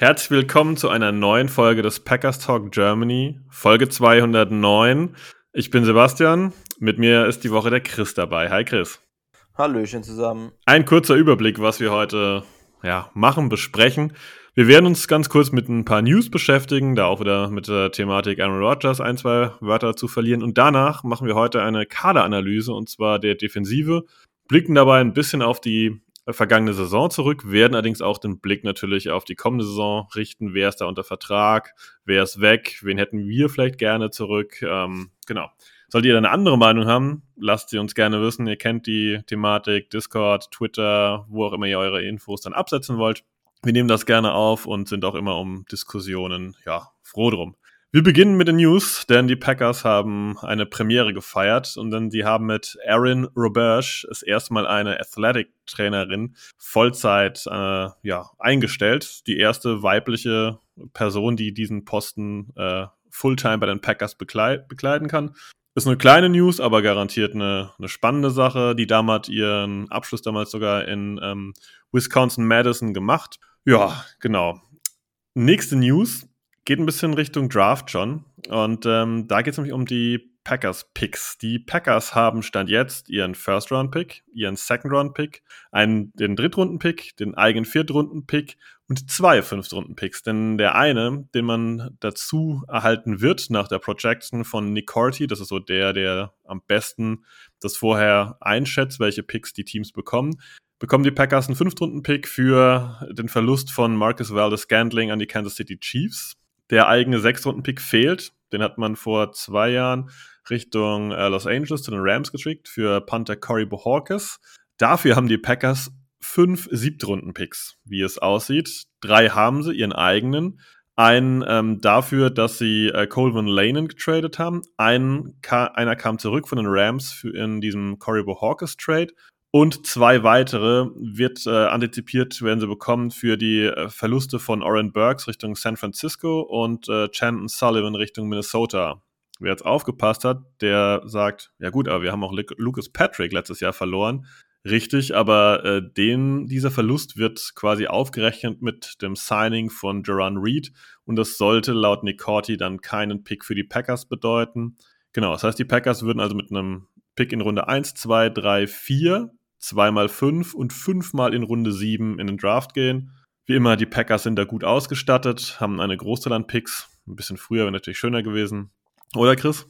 Herzlich willkommen zu einer neuen Folge des Packers Talk Germany, Folge 209. Ich bin Sebastian, mit mir ist die Woche der Chris dabei. Hi Chris. Hallöchen zusammen. Ein kurzer Überblick, was wir heute ja, machen, besprechen. Wir werden uns ganz kurz mit ein paar News beschäftigen, da auch wieder mit der Thematik Aaron Rodgers ein, zwei Wörter zu verlieren. Und danach machen wir heute eine Kaderanalyse und zwar der Defensive, blicken dabei ein bisschen auf die vergangene Saison zurück, werden allerdings auch den Blick natürlich auf die kommende Saison richten. Wer ist da unter Vertrag? Wer ist weg? Wen hätten wir vielleicht gerne zurück? Ähm, genau. Solltet ihr eine andere Meinung haben, lasst sie uns gerne wissen. Ihr kennt die Thematik, Discord, Twitter, wo auch immer ihr eure Infos dann absetzen wollt. Wir nehmen das gerne auf und sind auch immer um Diskussionen, ja, froh drum. Wir beginnen mit den News, denn die Packers haben eine Premiere gefeiert und dann die haben mit Erin Roberge das erste Mal eine Athletic-Trainerin Vollzeit äh, ja, eingestellt. Die erste weibliche Person, die diesen Posten äh, Fulltime bei den Packers bekleid bekleiden kann. Ist eine kleine News, aber garantiert eine, eine spannende Sache. Die Dame hat ihren Abschluss damals sogar in ähm, Wisconsin-Madison gemacht. Ja, genau. Nächste News geht ein bisschen Richtung Draft schon. Und ähm, da geht es nämlich um die Packers-Picks. Die Packers haben Stand jetzt ihren First-Round-Pick, ihren Second-Round-Pick, den Drittrunden-Pick, den eigenen Viertrunden-Pick und zwei Fünftrunden-Picks. Denn der eine, den man dazu erhalten wird nach der Projection von Nick Corti, das ist so der, der am besten das vorher einschätzt, welche Picks die Teams bekommen, bekommen die Packers einen Fünftrunden-Pick für den Verlust von Marcus Valdez-Scantling an die Kansas City Chiefs. Der eigene Sechs-Runden-Pick fehlt. Den hat man vor zwei Jahren Richtung äh, Los Angeles zu den Rams geschickt für Panther Corey Bohorkes. Dafür haben die Packers fünf Siebtrunden-Picks, wie es aussieht. Drei haben sie, ihren eigenen. Einen ähm, dafür, dass sie äh, Colvin Lanen getradet haben. Ein, einer kam zurück von den Rams für in diesem Corey Bohorkes Trade und zwei weitere wird äh, antizipiert, werden sie bekommen für die äh, Verluste von Oren Burks Richtung San Francisco und äh, Chanton Sullivan Richtung Minnesota. Wer jetzt aufgepasst hat, der sagt, ja gut, aber wir haben auch Lucas Patrick letztes Jahr verloren. Richtig, aber äh, den, dieser Verlust wird quasi aufgerechnet mit dem Signing von Jaron Reed und das sollte laut Nick Corti dann keinen Pick für die Packers bedeuten. Genau, das heißt, die Packers würden also mit einem Pick in Runde 1, 2, 3, 4 zweimal fünf und fünfmal in Runde sieben in den Draft gehen. Wie immer, die Packers sind da gut ausgestattet, haben eine Großteil an Picks. Ein bisschen früher wäre natürlich schöner gewesen. Oder Chris?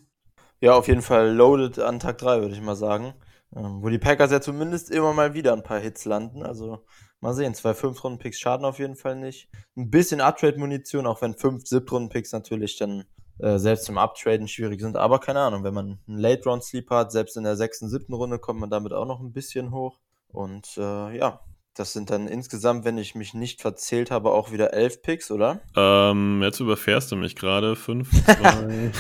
Ja, auf jeden Fall loaded an Tag 3, würde ich mal sagen. Ähm, wo die Packers ja zumindest immer mal wieder ein paar Hits landen. Also mal sehen, zwei Fünf-Runden-Picks schaden auf jeden Fall nicht. Ein bisschen Uptrade-Munition, auch wenn fünf Sieb-Runden-Picks natürlich dann äh, selbst zum Uptraden schwierig sind. Aber keine Ahnung, wenn man einen Late-Round-Sleep hat, selbst in der sechsten, siebten Runde kommt man damit auch noch ein bisschen hoch. Und äh, ja, das sind dann insgesamt, wenn ich mich nicht verzählt habe, auch wieder elf Picks, oder? Ähm, jetzt überfährst du mich gerade. Fünf, zwei,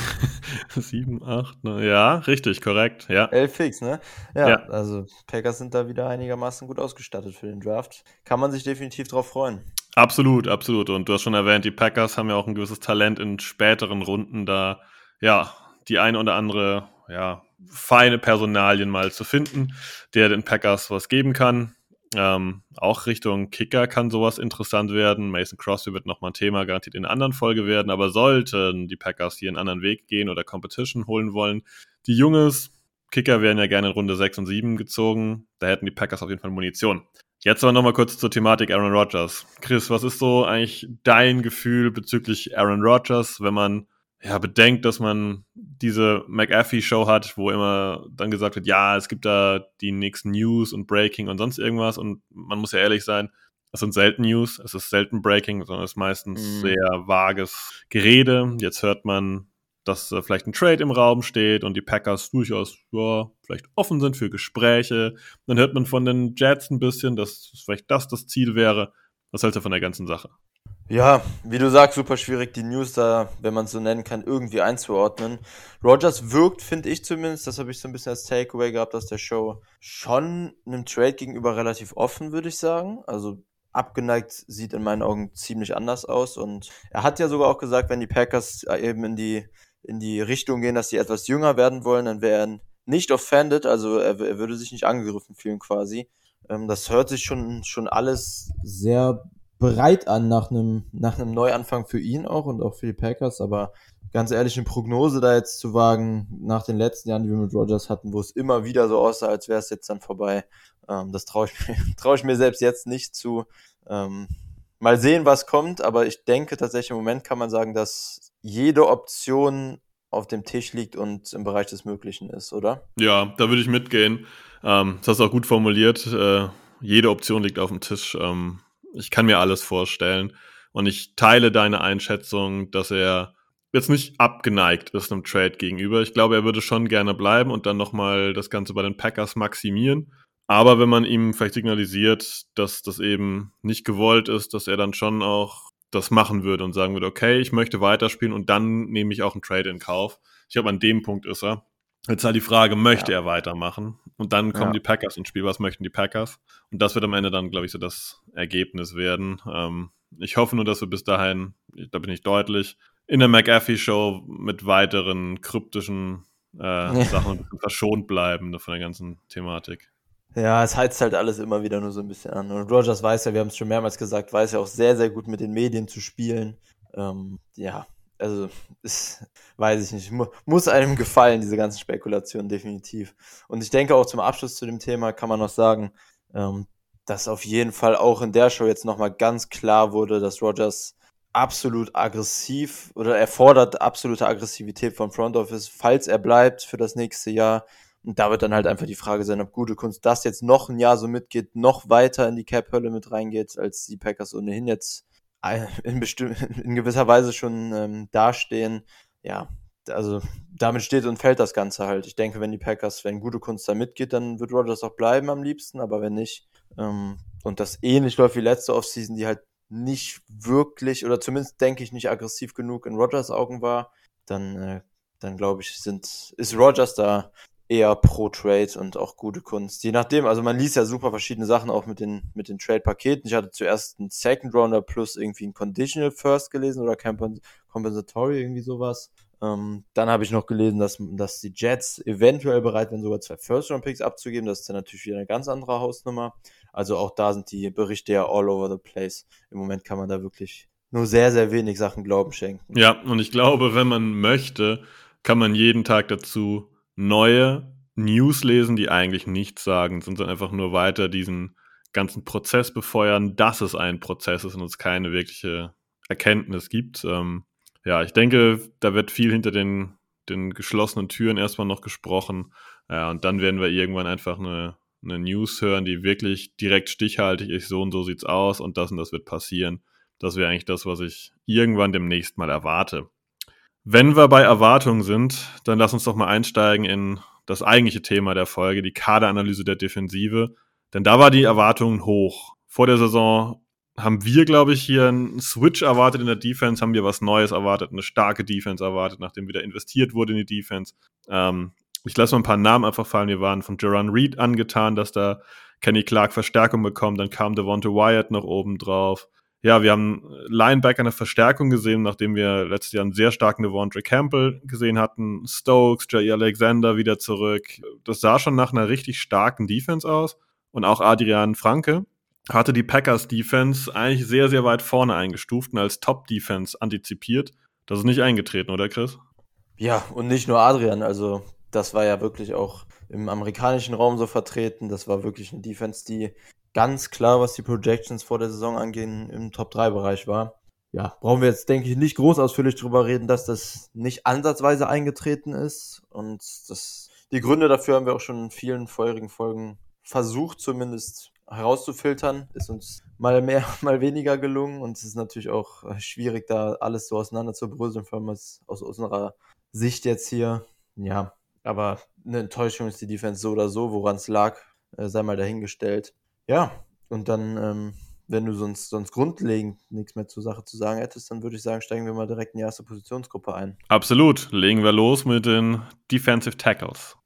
sieben, acht, neun. Ja, richtig, korrekt. Ja. Elf Picks, ne? Ja, ja, also Packers sind da wieder einigermaßen gut ausgestattet für den Draft. Kann man sich definitiv drauf freuen. Absolut, absolut. Und du hast schon erwähnt, die Packers haben ja auch ein gewisses Talent in späteren Runden, da ja die eine oder andere ja, feine Personalien mal zu finden, der den Packers was geben kann. Ähm, auch Richtung Kicker kann sowas interessant werden. Mason Crosby wird nochmal ein Thema garantiert in einer anderen Folge werden, aber sollten die Packers hier einen anderen Weg gehen oder Competition holen wollen, die Junges, Kicker werden ja gerne in Runde 6 und 7 gezogen, da hätten die Packers auf jeden Fall Munition. Jetzt aber nochmal kurz zur Thematik Aaron Rodgers. Chris, was ist so eigentlich dein Gefühl bezüglich Aaron Rodgers, wenn man ja bedenkt, dass man diese McAfee-Show hat, wo immer dann gesagt wird, ja, es gibt da die nächsten News und Breaking und sonst irgendwas und man muss ja ehrlich sein, es sind selten News, es ist selten Breaking, sondern es ist meistens mhm. sehr vages Gerede. Jetzt hört man dass äh, vielleicht ein Trade im Raum steht und die Packers durchaus ja, vielleicht offen sind für Gespräche. Dann hört man von den Jets ein bisschen, dass vielleicht das das Ziel wäre. Was hältst du von der ganzen Sache? Ja, wie du sagst, super schwierig, die News da, wenn man es so nennen kann, irgendwie einzuordnen. Rogers wirkt, finde ich zumindest, das habe ich so ein bisschen als Takeaway gehabt aus der Show, schon einem Trade gegenüber relativ offen, würde ich sagen. Also abgeneigt sieht in meinen Augen ziemlich anders aus. Und er hat ja sogar auch gesagt, wenn die Packers eben in die, in die Richtung gehen, dass sie etwas jünger werden wollen, dann wäre er nicht offended, also er, er würde sich nicht angegriffen fühlen quasi. Ähm, das hört sich schon, schon alles sehr bereit an nach einem, nach einem Neuanfang für ihn auch und auch für die Packers, aber ganz ehrlich, eine Prognose da jetzt zu wagen, nach den letzten Jahren, die wir mit Rogers hatten, wo es immer wieder so aussah, als wäre es jetzt dann vorbei, ähm, das traue ich, mir, trau ich mir selbst jetzt nicht zu. Ähm, mal sehen, was kommt, aber ich denke tatsächlich im Moment kann man sagen, dass jede Option auf dem Tisch liegt und im Bereich des Möglichen ist, oder? Ja, da würde ich mitgehen. Ähm, das hast du auch gut formuliert. Äh, jede Option liegt auf dem Tisch. Ähm, ich kann mir alles vorstellen. Und ich teile deine Einschätzung, dass er jetzt nicht abgeneigt ist einem Trade gegenüber. Ich glaube, er würde schon gerne bleiben und dann nochmal das Ganze bei den Packers maximieren. Aber wenn man ihm vielleicht signalisiert, dass das eben nicht gewollt ist, dass er dann schon auch das machen würde und sagen würde, okay, ich möchte weiterspielen und dann nehme ich auch einen Trade in Kauf. Ich glaube, an dem Punkt ist er. Jetzt halt die Frage, möchte ja. er weitermachen? Und dann kommen ja. die Packers ins Spiel. Was möchten die Packers? Und das wird am Ende dann, glaube ich, so das Ergebnis werden. Ähm, ich hoffe nur, dass wir bis dahin, da bin ich deutlich, in der McAfee-Show mit weiteren kryptischen äh. Sachen verschont bleiben von der ganzen Thematik. Ja, es heizt halt alles immer wieder nur so ein bisschen an. Und Rogers weiß ja, wir haben es schon mehrmals gesagt, weiß ja auch sehr, sehr gut mit den Medien zu spielen. Ähm, ja, also, ist, weiß ich nicht, muss einem gefallen, diese ganzen Spekulationen, definitiv. Und ich denke auch zum Abschluss zu dem Thema kann man noch sagen, ähm, dass auf jeden Fall auch in der Show jetzt nochmal ganz klar wurde, dass Rogers absolut aggressiv oder erfordert absolute Aggressivität vom Front Office, falls er bleibt für das nächste Jahr. Und da wird dann halt einfach die Frage sein, ob gute Kunst das jetzt noch ein Jahr so mitgeht, noch weiter in die Cap-Hölle mit reingeht, als die Packers ohnehin jetzt in, in gewisser Weise schon ähm, dastehen. Ja, also damit steht und fällt das Ganze halt. Ich denke, wenn die Packers, wenn gute Kunst da mitgeht, dann wird Rodgers auch bleiben am liebsten, aber wenn nicht, ähm, und das ähnlich läuft wie letzte Offseason, die halt nicht wirklich, oder zumindest denke ich nicht aggressiv genug in Rodgers Augen war, dann, äh, dann glaube ich, sind, ist Rodgers da eher pro Trade und auch gute Kunst. Je nachdem, also man liest ja super verschiedene Sachen auch mit den, mit den Trade-Paketen. Ich hatte zuerst einen Second Rounder plus irgendwie ein Conditional First gelesen oder Compensatory, irgendwie sowas. Ähm, dann habe ich noch gelesen, dass, dass die Jets eventuell bereit wären, sogar zwei First-Round-Picks abzugeben. Das ist dann natürlich wieder eine ganz andere Hausnummer. Also auch da sind die Berichte ja all over the place. Im Moment kann man da wirklich nur sehr, sehr wenig Sachen Glauben schenken. Ja, und ich glaube, wenn man möchte, kann man jeden Tag dazu neue News lesen, die eigentlich nichts sagen, sondern einfach nur weiter diesen ganzen Prozess befeuern, dass es ein Prozess ist und es keine wirkliche Erkenntnis gibt. Ähm, ja, ich denke, da wird viel hinter den, den geschlossenen Türen erstmal noch gesprochen. Ja, und dann werden wir irgendwann einfach eine, eine News hören, die wirklich direkt stichhaltig ist, so und so sieht's aus und das und das wird passieren. Das wäre eigentlich das, was ich irgendwann demnächst mal erwarte. Wenn wir bei Erwartungen sind, dann lass uns doch mal einsteigen in das eigentliche Thema der Folge, die Kaderanalyse der Defensive. Denn da war die Erwartung hoch. Vor der Saison haben wir, glaube ich, hier einen Switch erwartet in der Defense, haben wir was Neues erwartet, eine starke Defense erwartet, nachdem wieder investiert wurde in die Defense. Ähm, ich lasse mal ein paar Namen einfach fallen. Wir waren von Jaron Reed angetan, dass da Kenny Clark Verstärkung bekommt. Dann kam Devonta Wyatt noch oben drauf ja, wir haben Linebacker eine Verstärkung gesehen, nachdem wir letztes Jahr einen sehr starken Devondre Campbell gesehen hatten. Stokes, Jay Alexander wieder zurück. Das sah schon nach einer richtig starken Defense aus. Und auch Adrian Franke hatte die Packers Defense eigentlich sehr, sehr weit vorne eingestuft und als Top Defense antizipiert. Das ist nicht eingetreten, oder Chris? Ja, und nicht nur Adrian. Also, das war ja wirklich auch im amerikanischen Raum so vertreten. Das war wirklich eine Defense, die ganz klar, was die Projections vor der Saison angehen, im Top-3-Bereich war. Ja, brauchen wir jetzt, denke ich, nicht groß ausführlich drüber reden, dass das nicht ansatzweise eingetreten ist. Und das, die Gründe dafür haben wir auch schon in vielen vorherigen Folgen versucht, zumindest herauszufiltern. Ist uns mal mehr, mal weniger gelungen. Und es ist natürlich auch schwierig, da alles so auseinander zu bröseln, vor allem aus, aus unserer Sicht jetzt hier. Ja, aber eine Enttäuschung ist die Defense so oder so, woran es lag, äh, sei mal dahingestellt. Ja, und dann ähm, wenn du sonst, sonst grundlegend nichts mehr zur Sache zu sagen hättest, dann würde ich sagen, steigen wir mal direkt in die erste Positionsgruppe ein. Absolut. Legen wir los mit den Defensive Tackles.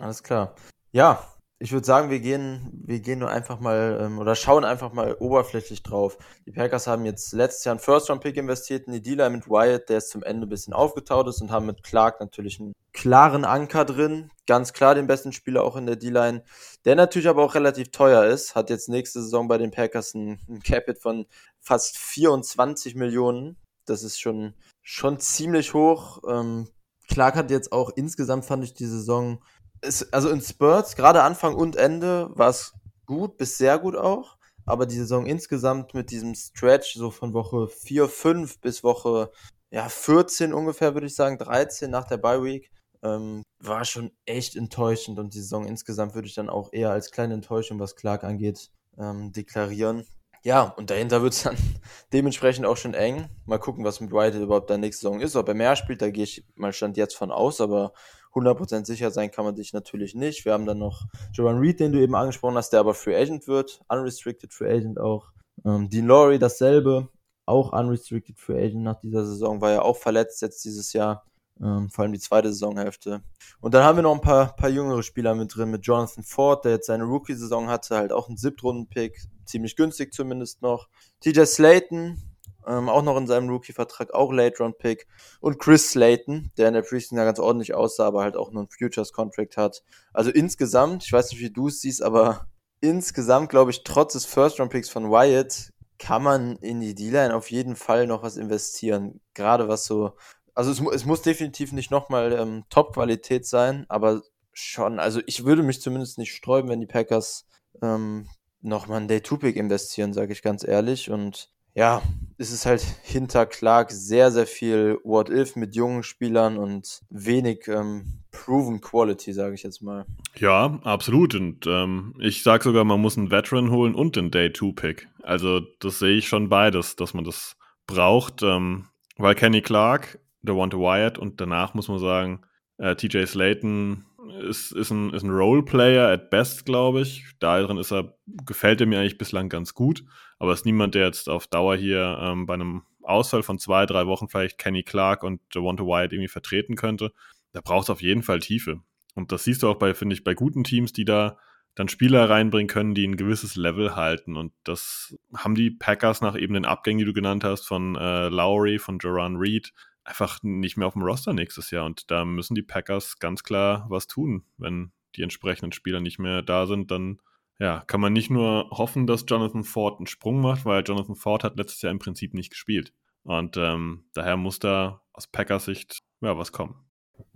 Alles klar. Ja, ich würde sagen, wir gehen, wir gehen nur einfach mal ähm, oder schauen einfach mal oberflächlich drauf. Die Packers haben jetzt letztes Jahr einen First-Round-Pick investiert in die D-Line mit Wyatt, der ist zum Ende ein bisschen aufgetaut ist und haben mit Clark natürlich einen klaren Anker drin. Ganz klar den besten Spieler auch in der D-Line, der natürlich aber auch relativ teuer ist. Hat jetzt nächste Saison bei den Packers ein, ein Capit von fast 24 Millionen. Das ist schon, schon ziemlich hoch. Ähm, Clark hat jetzt auch insgesamt, fand ich die Saison es, also in Spurts, gerade Anfang und Ende, war es gut bis sehr gut auch. Aber die Saison insgesamt mit diesem Stretch, so von Woche 4, 5 bis Woche ja, 14 ungefähr, würde ich sagen, 13 nach der Bye Week, ähm, war schon echt enttäuschend. Und die Saison insgesamt würde ich dann auch eher als kleine Enttäuschung, was Clark angeht, ähm, deklarieren. Ja, und dahinter wird es dann dementsprechend auch schon eng. Mal gucken, was mit White überhaupt der nächste Saison ist. Ob er mehr spielt, da gehe ich mal Stand jetzt von aus, aber 100% sicher sein kann man sich natürlich nicht. Wir haben dann noch Joran Reed, den du eben angesprochen hast, der aber Free Agent wird. Unrestricted Free Agent auch. Ähm, Dean Laurie dasselbe. Auch Unrestricted Free Agent nach dieser Saison. War ja auch verletzt jetzt dieses Jahr. Ähm, vor allem die zweite Saisonhälfte. Und dann haben wir noch ein paar, paar jüngere Spieler mit drin, mit Jonathan Ford, der jetzt seine Rookie-Saison hatte, halt auch ein Siebtrunden-Pick, ziemlich günstig zumindest noch. TJ Slayton, ähm, auch noch in seinem Rookie-Vertrag, auch Late-Round-Pick. Und Chris Slayton, der in der Preseason ja ganz ordentlich aussah, aber halt auch nur einen Futures-Contract hat. Also insgesamt, ich weiß nicht, wie du es siehst, aber insgesamt glaube ich, trotz des First-Round-Picks von Wyatt, kann man in die D-Line auf jeden Fall noch was investieren. Gerade was so, also es, es muss definitiv nicht nochmal ähm, Top-Qualität sein, aber schon, also ich würde mich zumindest nicht sträuben, wenn die Packers ähm, nochmal einen Day-2-Pick investieren, sage ich ganz ehrlich. Und ja, es ist halt hinter Clark sehr, sehr viel What-If mit jungen Spielern und wenig ähm, Proven Quality, sage ich jetzt mal. Ja, absolut. Und ähm, ich sage sogar, man muss einen Veteran holen und den Day-2-Pick. Also das sehe ich schon beides, dass man das braucht. Ähm, weil Kenny Clark, to Wyatt und danach muss man sagen, äh, TJ Slayton ist, ist ein, ist ein Roleplayer at best, glaube ich. Darin ist er, gefällt er mir eigentlich bislang ganz gut, aber ist niemand, der jetzt auf Dauer hier ähm, bei einem Ausfall von zwei, drei Wochen vielleicht Kenny Clark und Devonta Wyatt irgendwie vertreten könnte. Da braucht es auf jeden Fall Tiefe. Und das siehst du auch bei, finde ich, bei guten Teams, die da dann Spieler reinbringen können, die ein gewisses Level halten. Und das haben die Packers nach eben den Abgängen, die du genannt hast, von äh, Lowry, von Joran Reed, einfach nicht mehr auf dem Roster nächstes Jahr. Und da müssen die Packers ganz klar was tun. Wenn die entsprechenden Spieler nicht mehr da sind, dann ja, kann man nicht nur hoffen, dass Jonathan Ford einen Sprung macht, weil Jonathan Ford hat letztes Jahr im Prinzip nicht gespielt. Und ähm, daher muss da aus Packers Sicht ja, was kommen.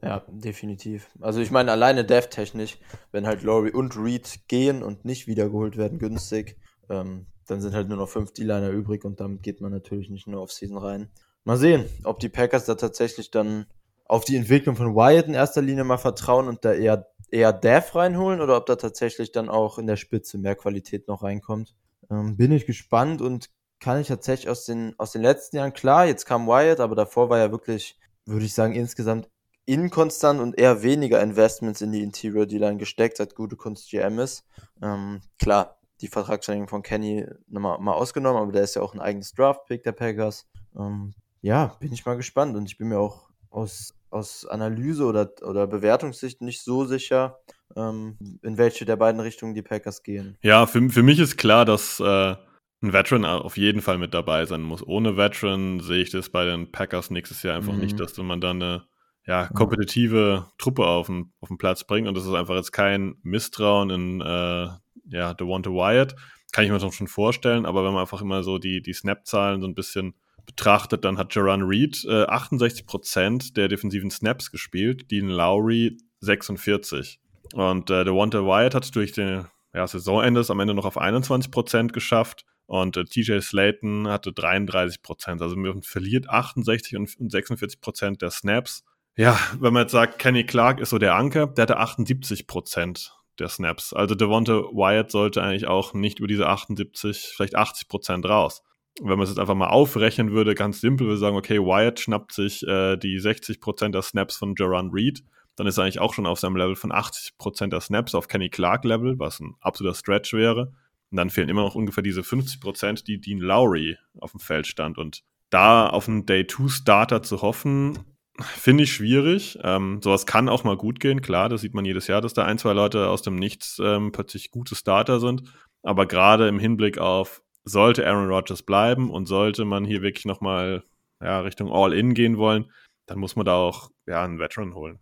Ja, definitiv. Also ich meine, alleine dev-technisch, wenn halt Laurie und Reed gehen und nicht wiedergeholt werden günstig, ähm, dann sind halt nur noch fünf D-Liner übrig und damit geht man natürlich nicht nur auf Season rein. Mal sehen, ob die Packers da tatsächlich dann auf die Entwicklung von Wyatt in erster Linie mal vertrauen und da eher, eher Dev reinholen oder ob da tatsächlich dann auch in der Spitze mehr Qualität noch reinkommt. Ähm, bin ich gespannt und kann ich tatsächlich aus den, aus den letzten Jahren, klar, jetzt kam Wyatt, aber davor war ja wirklich, würde ich sagen, insgesamt inkonstant und eher weniger Investments in die Interior D-Line gesteckt, seit gute Kunst GM ist. Ähm, klar, die Vertragsverlängerung von Kenny nochmal mal ausgenommen, aber der ist ja auch ein eigenes Draft-Pick der Packers. Ähm, ja, bin ich mal gespannt und ich bin mir auch aus, aus Analyse oder, oder Bewertungssicht nicht so sicher, ähm, in welche der beiden Richtungen die Packers gehen. Ja, für, für mich ist klar, dass äh, ein Veteran auf jeden Fall mit dabei sein muss. Ohne Veteran sehe ich das bei den Packers nächstes Jahr einfach mhm. nicht, dass man da eine ja, kompetitive. Truppe auf den, auf den Platz bringt und das ist einfach jetzt kein Misstrauen in äh, ja, to Wyatt. Kann ich mir doch schon vorstellen, aber wenn man einfach immer so die, die Snap-Zahlen so ein bisschen betrachtet, dann hat Jaron Reed äh, 68% der defensiven Snaps gespielt, Dean Lowry 46. Und äh, der Wanta Wyatt hat durch den ja, Saisonende am Ende noch auf 21% geschafft und äh, TJ Slayton hatte 33%. Also man verliert 68 und 46% der Snaps. Ja, wenn man jetzt sagt, Kenny Clark ist so der Anker, der hatte 78% der Snaps. Also Devonta Wyatt sollte eigentlich auch nicht über diese 78, vielleicht 80% raus wenn man es jetzt einfach mal aufrechnen würde, ganz simpel, würde sagen, okay, Wyatt schnappt sich äh, die 60% der Snaps von Jaron Reed, dann ist er eigentlich auch schon auf seinem Level von 80% der Snaps auf Kenny Clark Level, was ein absoluter Stretch wäre. Und dann fehlen immer noch ungefähr diese 50 Prozent, die Dean Lowry auf dem Feld stand. Und da auf einen Day-2-Starter zu hoffen, finde ich schwierig. Ähm, sowas kann auch mal gut gehen, klar, das sieht man jedes Jahr, dass da ein, zwei Leute aus dem Nichts ähm, plötzlich gute Starter sind. Aber gerade im Hinblick auf, sollte Aaron Rodgers bleiben und sollte man hier wirklich nochmal ja, Richtung All-In gehen wollen, dann muss man da auch ja, einen Veteran holen.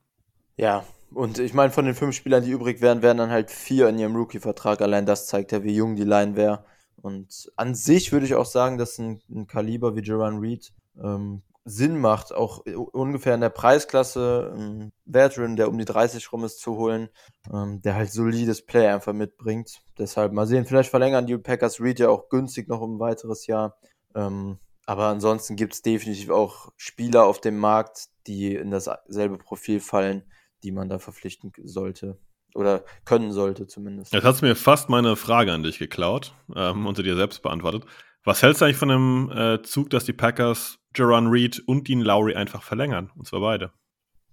Ja, und ich meine, von den fünf Spielern, die übrig wären, wären dann halt vier in ihrem Rookie-Vertrag. Allein das zeigt ja, wie jung die Line wäre. Und an sich würde ich auch sagen, dass ein, ein Kaliber wie Jerron Reed ähm, Sinn macht, auch ungefähr in der Preisklasse einen Veteran, der um die 30 rum ist, zu holen, ähm, der halt solides Play einfach mitbringt. Deshalb mal sehen, vielleicht verlängern die Packers Reed ja auch günstig noch um ein weiteres Jahr. Ähm, aber ansonsten gibt es definitiv auch Spieler auf dem Markt, die in dasselbe Profil fallen, die man da verpflichten sollte. Oder können sollte zumindest. Jetzt hast du mir fast meine Frage an dich geklaut ähm, und sie dir selbst beantwortet. Was hältst du eigentlich von dem äh, Zug, dass die Packers Jaron Reed und Dean Lowry einfach verlängern? Und zwar beide.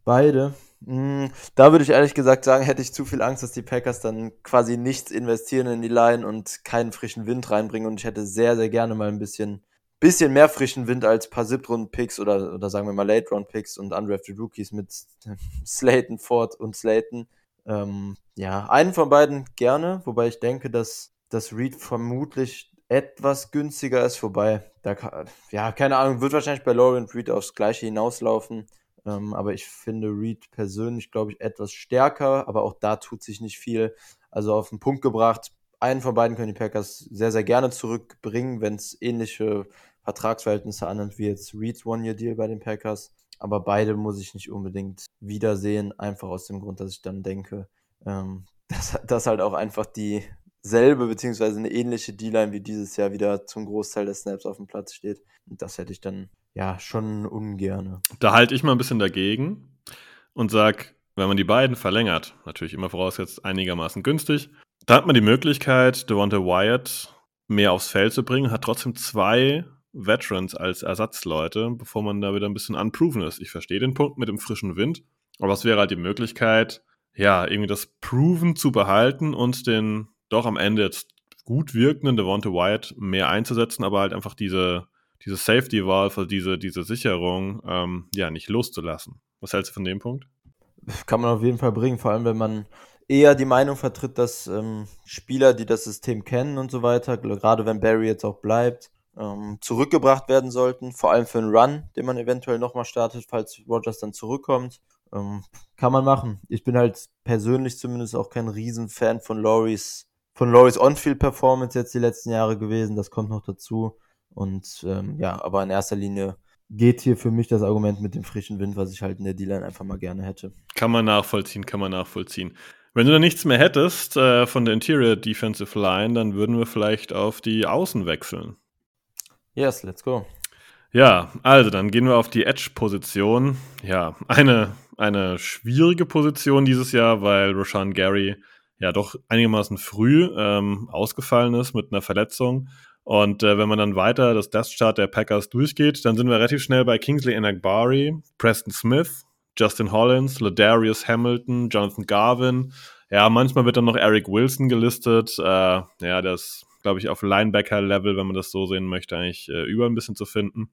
Beide? Hm, da würde ich ehrlich gesagt sagen, hätte ich zu viel Angst, dass die Packers dann quasi nichts investieren in die Line und keinen frischen Wind reinbringen. Und ich hätte sehr, sehr gerne mal ein bisschen bisschen mehr frischen Wind als paar Siebtrunden-Picks oder, oder sagen wir mal Late-Round-Picks und undrafted Rookies mit Slayton, Ford und Slayton. Ähm, ja, einen von beiden gerne, wobei ich denke, dass das Reed vermutlich etwas günstiger ist, wobei, da ja, keine Ahnung, wird wahrscheinlich bei Lauren Reed aufs Gleiche hinauslaufen. Ähm, aber ich finde Reed persönlich, glaube ich, etwas stärker, aber auch da tut sich nicht viel. Also auf den Punkt gebracht, einen von beiden können die Packers sehr, sehr gerne zurückbringen, wenn es ähnliche Vertragsverhältnisse annimmt wie jetzt Reeds One-Year-Deal bei den Packers. Aber beide muss ich nicht unbedingt wiedersehen, einfach aus dem Grund, dass ich dann denke, ähm, dass, dass halt auch einfach dieselbe beziehungsweise eine ähnliche D-Line wie dieses Jahr wieder zum Großteil des Snaps auf dem Platz steht. Und das hätte ich dann ja schon ungerne. Da halte ich mal ein bisschen dagegen und sag, wenn man die beiden verlängert, natürlich immer vorausgesetzt einigermaßen günstig, da hat man die Möglichkeit, Devonta Wyatt mehr aufs Feld zu bringen, hat trotzdem zwei Veterans als Ersatzleute, bevor man da wieder ein bisschen unproven ist. Ich verstehe den Punkt mit dem frischen Wind, aber es wäre halt die Möglichkeit, ja, irgendwie das Proven zu behalten und den doch am Ende jetzt gut wirkenden Devonta Wyatt mehr einzusetzen, aber halt einfach diese, diese Safety Valve, also diese, diese Sicherung, ähm, ja, nicht loszulassen. Was hältst du von dem Punkt? Kann man auf jeden Fall bringen, vor allem wenn man eher die Meinung vertritt, dass ähm, Spieler, die das System kennen und so weiter, gerade wenn Barry jetzt auch bleibt, ähm, zurückgebracht werden sollten, vor allem für einen Run, den man eventuell nochmal startet, falls Rogers dann zurückkommt. Ähm, kann man machen. Ich bin halt persönlich zumindest auch kein Riesenfan von Loris, von Loris On-Field-Performance jetzt die letzten Jahre gewesen. Das kommt noch dazu. Und ähm, ja, aber in erster Linie geht hier für mich das Argument mit dem frischen Wind, was ich halt in der D-Line einfach mal gerne hätte. Kann man nachvollziehen, kann man nachvollziehen. Wenn du da nichts mehr hättest äh, von der Interior Defensive Line, dann würden wir vielleicht auf die Außen wechseln. Yes, let's go. Ja, also dann gehen wir auf die Edge-Position. Ja, eine, eine schwierige Position dieses Jahr, weil Roshan Gary ja doch einigermaßen früh ähm, ausgefallen ist mit einer Verletzung. Und äh, wenn man dann weiter das Death Chart der Packers durchgeht, dann sind wir relativ schnell bei Kingsley Enagbari, Preston Smith, Justin Hollins, Ladarius Hamilton, Jonathan Garvin. Ja, manchmal wird dann noch Eric Wilson gelistet. Äh, ja, das glaube ich, auf Linebacker-Level, wenn man das so sehen möchte, eigentlich äh, über ein bisschen zu finden.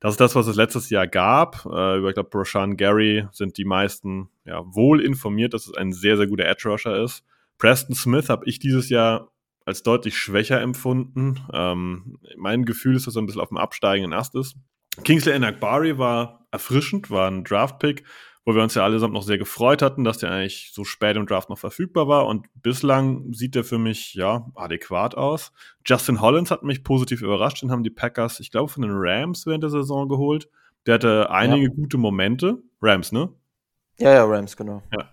Das ist das, was es letztes Jahr gab. Äh, über, ich glaube, Roshan Gary sind die meisten ja, wohl informiert, dass es ein sehr, sehr guter Edge-Rusher ist. Preston Smith habe ich dieses Jahr als deutlich schwächer empfunden. Ähm, mein Gefühl ist, dass er ein bisschen auf dem absteigenden Ast ist. Kingsley Enagbari war erfrischend, war ein Draft-Pick, wo wir uns ja allesamt noch sehr gefreut hatten, dass der eigentlich so spät im Draft noch verfügbar war. Und bislang sieht der für mich ja adäquat aus. Justin Hollins hat mich positiv überrascht. Den haben die Packers, ich glaube, von den Rams während der Saison geholt. Der hatte einige ja. gute Momente. Rams, ne? Ja, ja, Rams, genau. Ja.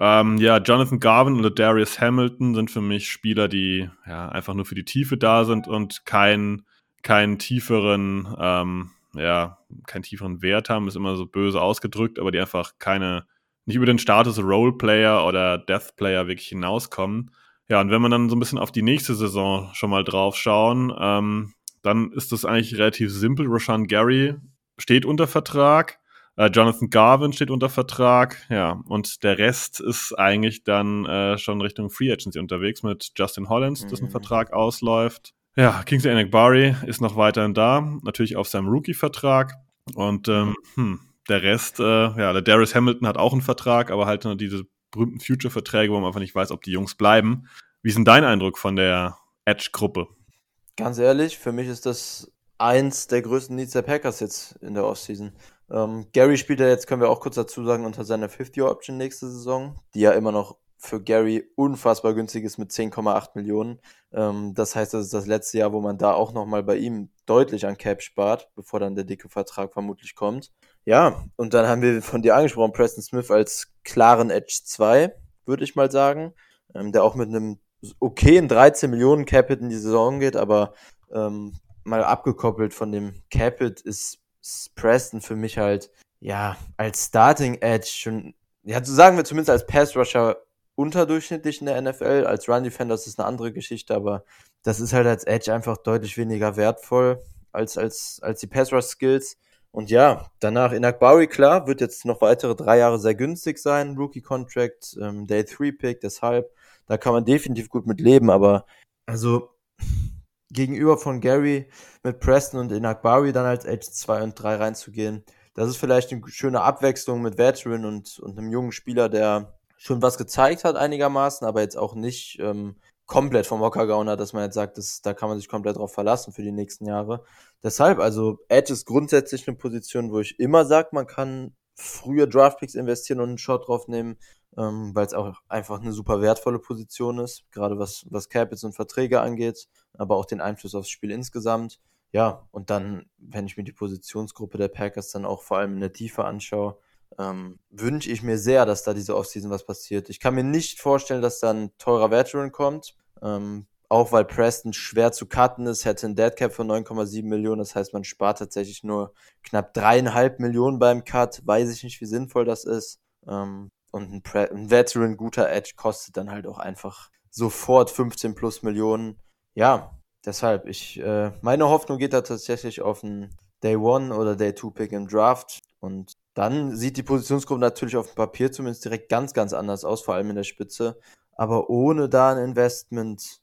Ähm, ja, Jonathan Garvin und Darius Hamilton sind für mich Spieler, die ja einfach nur für die Tiefe da sind und keinen keinen tieferen ähm, ja, keinen tieferen Wert haben, ist immer so böse ausgedrückt, aber die einfach keine, nicht über den Status Roleplayer oder Death-Player wirklich hinauskommen. Ja, und wenn man dann so ein bisschen auf die nächste Saison schon mal drauf schauen, ähm, dann ist das eigentlich relativ simpel. Roshan Gary steht unter Vertrag. Äh, Jonathan Garvin steht unter Vertrag, ja, und der Rest ist eigentlich dann äh, schon Richtung Free Agency unterwegs mit Justin Hollins, dessen mhm. Vertrag ausläuft. Ja, Kingsley Enekbari ist noch weiterhin da, natürlich auf seinem Rookie-Vertrag. Und ähm, hm, der Rest, äh, ja, der Darius Hamilton hat auch einen Vertrag, aber halt nur diese berühmten Future-Verträge, wo man einfach nicht weiß, ob die Jungs bleiben. Wie ist denn dein Eindruck von der Edge-Gruppe? Ganz ehrlich, für mich ist das eins der größten Needs der Packers jetzt in der Offseason. Ähm, Gary spielt ja jetzt, können wir auch kurz dazu sagen, unter seiner 50-Year-Option nächste Saison, die ja immer noch für Gary unfassbar günstig ist mit 10,8 Millionen. Ähm, das heißt, das ist das letzte Jahr, wo man da auch nochmal bei ihm deutlich an Cap spart, bevor dann der dicke Vertrag vermutlich kommt. Ja, und dann haben wir von dir angesprochen, Preston Smith als klaren Edge 2, würde ich mal sagen, ähm, der auch mit einem okayen 13 Millionen Capit in die Saison geht, aber ähm, mal abgekoppelt von dem Capit ist Preston für mich halt, ja, als Starting Edge schon, ja, so sagen wir zumindest als Pass Rusher unterdurchschnittlich in der NFL. Als Run Defender ist es eine andere Geschichte, aber das ist halt als Edge einfach deutlich weniger wertvoll als, als, als die Pass Rush Skills. Und ja, danach Inakbari, klar, wird jetzt noch weitere drei Jahre sehr günstig sein, Rookie Contract, ähm, Day 3 Pick, deshalb, da kann man definitiv gut mit leben, aber also gegenüber von Gary mit Preston und Inakbari dann als Edge 2 und 3 reinzugehen. Das ist vielleicht eine schöne Abwechslung mit Veteran und, und einem jungen Spieler, der schon was gezeigt hat einigermaßen, aber jetzt auch nicht ähm, komplett vom Hocker gehauen hat, dass man jetzt sagt, das, da kann man sich komplett drauf verlassen für die nächsten Jahre. Deshalb, also Edge ist grundsätzlich eine Position, wo ich immer sage, man kann frühe Draftpicks investieren und einen Shot drauf nehmen, ähm, weil es auch einfach eine super wertvolle Position ist, gerade was, was Capits und Verträge angeht, aber auch den Einfluss aufs Spiel insgesamt. Ja, und dann, wenn ich mir die Positionsgruppe der Packers dann auch vor allem in der Tiefe anschaue, ähm, wünsche ich mir sehr, dass da diese Offseason was passiert. Ich kann mir nicht vorstellen, dass da ein teurer Veteran kommt. Ähm, auch weil Preston schwer zu cutten ist, hätte ein Deadcap von 9,7 Millionen. Das heißt, man spart tatsächlich nur knapp dreieinhalb Millionen beim Cut. Weiß ich nicht, wie sinnvoll das ist. Ähm, und ein, Pre ein Veteran guter Edge kostet dann halt auch einfach sofort 15 plus Millionen. Ja, deshalb, ich, äh, meine Hoffnung geht da tatsächlich auf einen Day One oder Day Two Pick im Draft. Und dann sieht die Positionsgruppe natürlich auf dem Papier zumindest direkt ganz, ganz anders aus, vor allem in der Spitze. Aber ohne da ein Investment,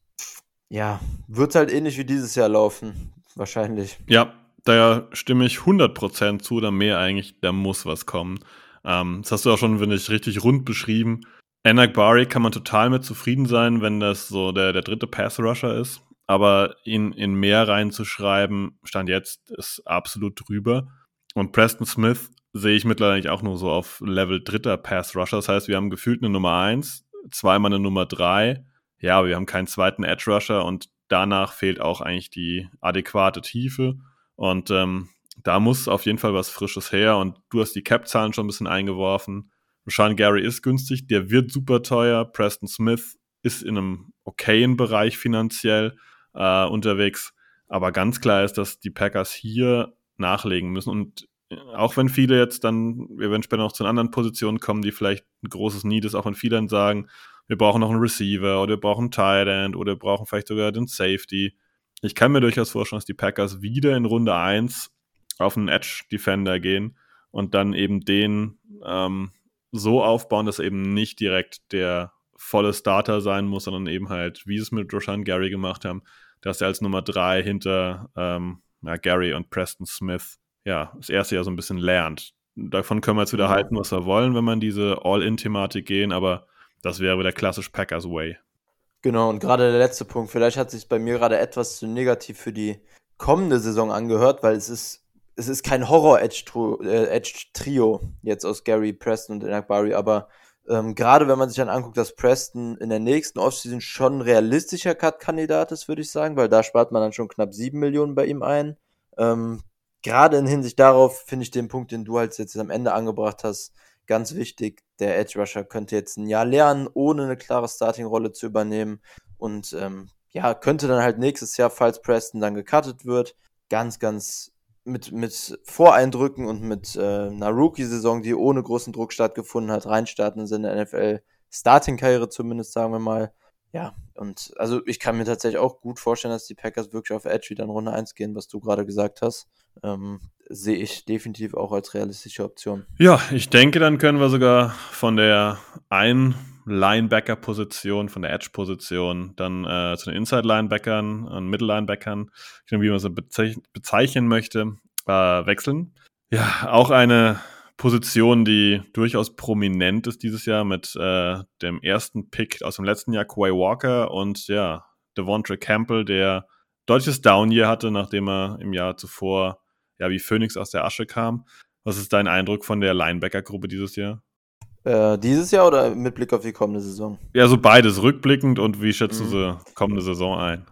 ja, wird halt ähnlich wie dieses Jahr laufen. Wahrscheinlich. Ja, da stimme ich 100% zu oder mehr eigentlich. Da muss was kommen. Ähm, das hast du auch schon, finde ich, richtig rund beschrieben. Enak Bari kann man total mit zufrieden sein, wenn das so der, der dritte Pass-Rusher ist. Aber ihn in mehr reinzuschreiben, stand jetzt, ist absolut drüber. Und Preston Smith sehe ich mittlerweile auch nur so auf Level dritter Pass-Rusher. Das heißt, wir haben gefühlt eine Nummer 1, zweimal eine Nummer 3. Ja, aber wir haben keinen zweiten Edge-Rusher und danach fehlt auch eigentlich die adäquate Tiefe. Und ähm, da muss auf jeden Fall was Frisches her und du hast die Cap-Zahlen schon ein bisschen eingeworfen. Sean Gary ist günstig, der wird super teuer. Preston Smith ist in einem okayen Bereich finanziell äh, unterwegs. Aber ganz klar ist, dass die Packers hier nachlegen müssen. Und auch wenn viele jetzt dann, wir werden später noch zu anderen Positionen kommen, die vielleicht ein großes Need ist, auch wenn viele dann sagen, wir brauchen noch einen Receiver oder wir brauchen einen Tight End oder wir brauchen vielleicht sogar den Safety. Ich kann mir durchaus vorstellen, dass die Packers wieder in Runde 1 auf einen Edge-Defender gehen und dann eben den ähm, so aufbauen, dass eben nicht direkt der volle Starter sein muss, sondern eben halt, wie sie es mit Roshan Gary gemacht haben, dass er als Nummer 3 hinter ähm, ja, Gary und Preston Smith ja das erste Jahr so ein bisschen lernt. Davon können wir jetzt wieder halten, was wir wollen, wenn man diese All-In-Thematik gehen, aber das wäre der klassisch Packers Way. Genau, und gerade der letzte Punkt, vielleicht hat sich bei mir gerade etwas zu negativ für die kommende Saison angehört, weil es ist es ist kein Horror-Edge-Trio äh, jetzt aus Gary, Preston und Enakbari, aber ähm, gerade wenn man sich dann anguckt, dass Preston in der nächsten Offseason schon ein realistischer Cut-Kandidat ist, würde ich sagen, weil da spart man dann schon knapp 7 Millionen bei ihm ein. Ähm, gerade in Hinsicht darauf finde ich den Punkt, den du halt jetzt am Ende angebracht hast, ganz wichtig. Der Edge Rusher könnte jetzt ein Jahr lernen, ohne eine klare Starting-Rolle zu übernehmen und ähm, ja, könnte dann halt nächstes Jahr, falls Preston dann gecuttet wird, ganz, ganz mit, mit Voreindrücken und mit äh, einer Rookie-Saison, die ohne großen Druck stattgefunden hat, reinstarten in seine NFL-Starting-Karriere zumindest, sagen wir mal. Ja, Und also ich kann mir tatsächlich auch gut vorstellen, dass die Packers wirklich auf Edge wieder in Runde 1 gehen, was du gerade gesagt hast. Ähm, sehe ich definitiv auch als realistische Option. Ja, ich denke, dann können wir sogar von der einen Linebacker-Position, von der Edge-Position, dann äh, zu den Inside-Linebackern und Middle-Linebackern, wie man sie bezeichnen möchte, äh, wechseln. Ja, auch eine Position, die durchaus prominent ist dieses Jahr mit äh, dem ersten Pick aus dem letzten Jahr, Quay Walker und ja, Devontre Campbell, der deutliches Down-Year hatte, nachdem er im Jahr zuvor ja wie Phoenix aus der Asche kam. Was ist dein Eindruck von der Linebacker-Gruppe dieses Jahr? Äh, dieses Jahr oder mit Blick auf die kommende Saison? Ja, so beides, rückblickend und wie schätzt mhm. du die kommende Saison ein?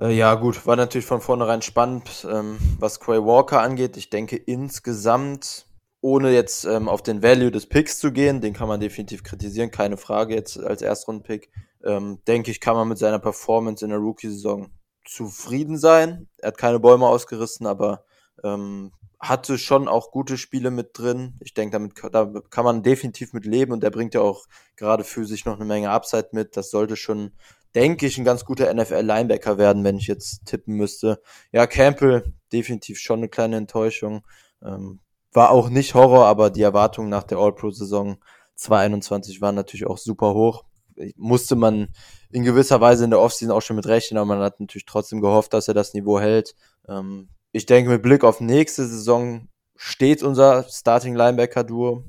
Äh, ja, gut, war natürlich von vornherein spannend, ähm, was Quay Walker angeht. Ich denke insgesamt, ohne jetzt ähm, auf den Value des Picks zu gehen, den kann man definitiv kritisieren, keine Frage jetzt als Erstrunden-Pick, ähm, denke ich, kann man mit seiner Performance in der Rookie-Saison zufrieden sein. Er hat keine Bäume ausgerissen, aber ähm, hatte schon auch gute Spiele mit drin. Ich denke, damit da kann man definitiv mit leben und der bringt ja auch gerade für sich noch eine Menge Upside mit. Das sollte schon, denke ich, ein ganz guter NFL-Linebacker werden, wenn ich jetzt tippen müsste. Ja, Campbell, definitiv schon eine kleine Enttäuschung. Ähm, war auch nicht Horror, aber die Erwartungen nach der All-Pro-Saison 2021 waren natürlich auch super hoch. Musste man in gewisser Weise in der Offseason auch schon mit rechnen, aber man hat natürlich trotzdem gehofft, dass er das Niveau hält. Ähm, ich denke, mit Blick auf nächste Saison steht unser Starting Linebacker Duo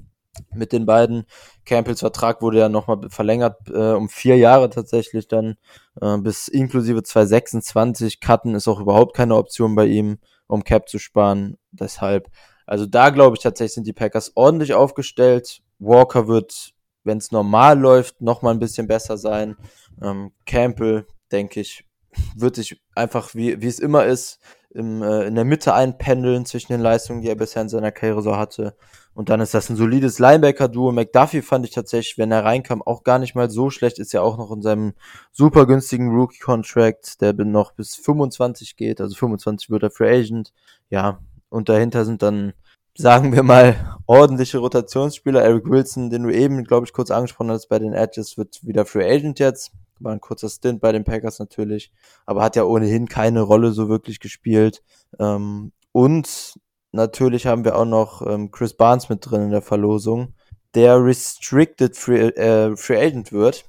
mit den beiden. Campbells Vertrag wurde ja nochmal verlängert äh, um vier Jahre tatsächlich dann äh, bis inklusive 2026. Cutten ist auch überhaupt keine Option bei ihm, um Cap zu sparen. Deshalb, also da glaube ich tatsächlich sind die Packers ordentlich aufgestellt. Walker wird, wenn es normal läuft, nochmal ein bisschen besser sein. Ähm, Campbell, denke ich, wird sich einfach, wie, wie es immer ist, im, äh, in der Mitte einpendeln zwischen den Leistungen, die er bisher in seiner Karriere so hatte. Und dann ist das ein solides Linebacker-Duo. McDuffie fand ich tatsächlich, wenn er reinkam, auch gar nicht mal so schlecht. Ist ja auch noch in seinem super günstigen Rookie-Contract, der noch bis 25 geht. Also 25 wird er Free Agent. Ja, und dahinter sind dann, sagen wir mal, ordentliche Rotationsspieler. Eric Wilson, den du eben, glaube ich, kurz angesprochen hast bei den Edges, wird wieder Free Agent jetzt. War ein kurzer Stint bei den Packers natürlich, aber hat ja ohnehin keine Rolle so wirklich gespielt. Ähm, und natürlich haben wir auch noch ähm, Chris Barnes mit drin in der Verlosung, der Restricted Free, äh, Free Agent wird,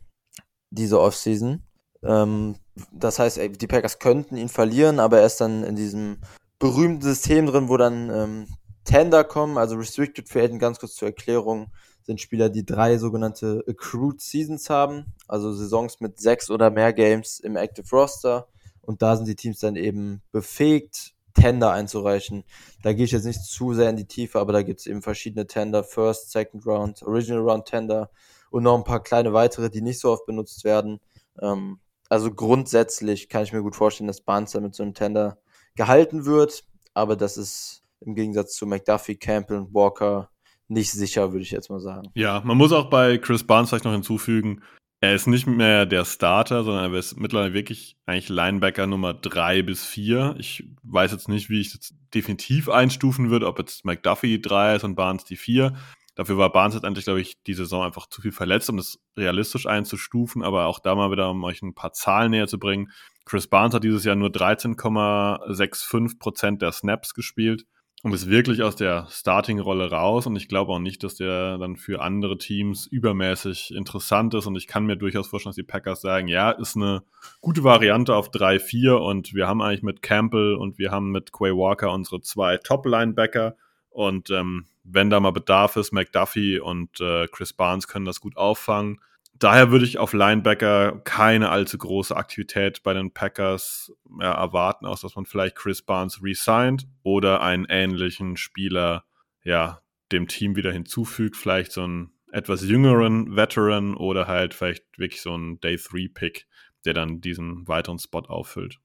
diese Offseason. Ähm, das heißt, die Packers könnten ihn verlieren, aber er ist dann in diesem berühmten System drin, wo dann ähm, Tender kommen, also Restricted Free Agent, ganz kurz zur Erklärung sind Spieler, die drei sogenannte Accrued Seasons haben, also Saisons mit sechs oder mehr Games im Active Roster. Und da sind die Teams dann eben befähigt, Tender einzureichen. Da gehe ich jetzt nicht zu sehr in die Tiefe, aber da gibt es eben verschiedene Tender, First, Second Round, Original Round Tender und noch ein paar kleine weitere, die nicht so oft benutzt werden. Ähm, also grundsätzlich kann ich mir gut vorstellen, dass Barnes mit so einem Tender gehalten wird, aber das ist im Gegensatz zu McDuffie, Campbell und Walker nicht sicher, würde ich jetzt mal sagen. Ja, man muss auch bei Chris Barnes vielleicht noch hinzufügen, er ist nicht mehr der Starter, sondern er ist mittlerweile wirklich eigentlich Linebacker Nummer 3 bis 4. Ich weiß jetzt nicht, wie ich das definitiv einstufen würde, ob jetzt McDuffie 3 ist und Barnes die 4. Dafür war Barnes letztendlich, glaube ich, die Saison einfach zu viel verletzt, um das realistisch einzustufen. Aber auch da mal wieder, um euch ein paar Zahlen näher zu bringen. Chris Barnes hat dieses Jahr nur 13,65 Prozent der Snaps gespielt und ist wirklich aus der Starting-Rolle raus. Und ich glaube auch nicht, dass der dann für andere Teams übermäßig interessant ist. Und ich kann mir durchaus vorstellen, dass die Packers sagen, ja, ist eine gute Variante auf 3-4. Und wir haben eigentlich mit Campbell und wir haben mit Quay Walker unsere zwei Top-Linebacker. Und ähm, wenn da mal Bedarf ist, McDuffie und äh, Chris Barnes können das gut auffangen daher würde ich auf Linebacker keine allzu große Aktivität bei den Packers ja, erwarten, aus dass man vielleicht Chris Barnes resigned oder einen ähnlichen Spieler ja dem Team wieder hinzufügt, vielleicht so einen etwas jüngeren Veteran oder halt vielleicht wirklich so einen Day 3 Pick, der dann diesen weiteren Spot auffüllt.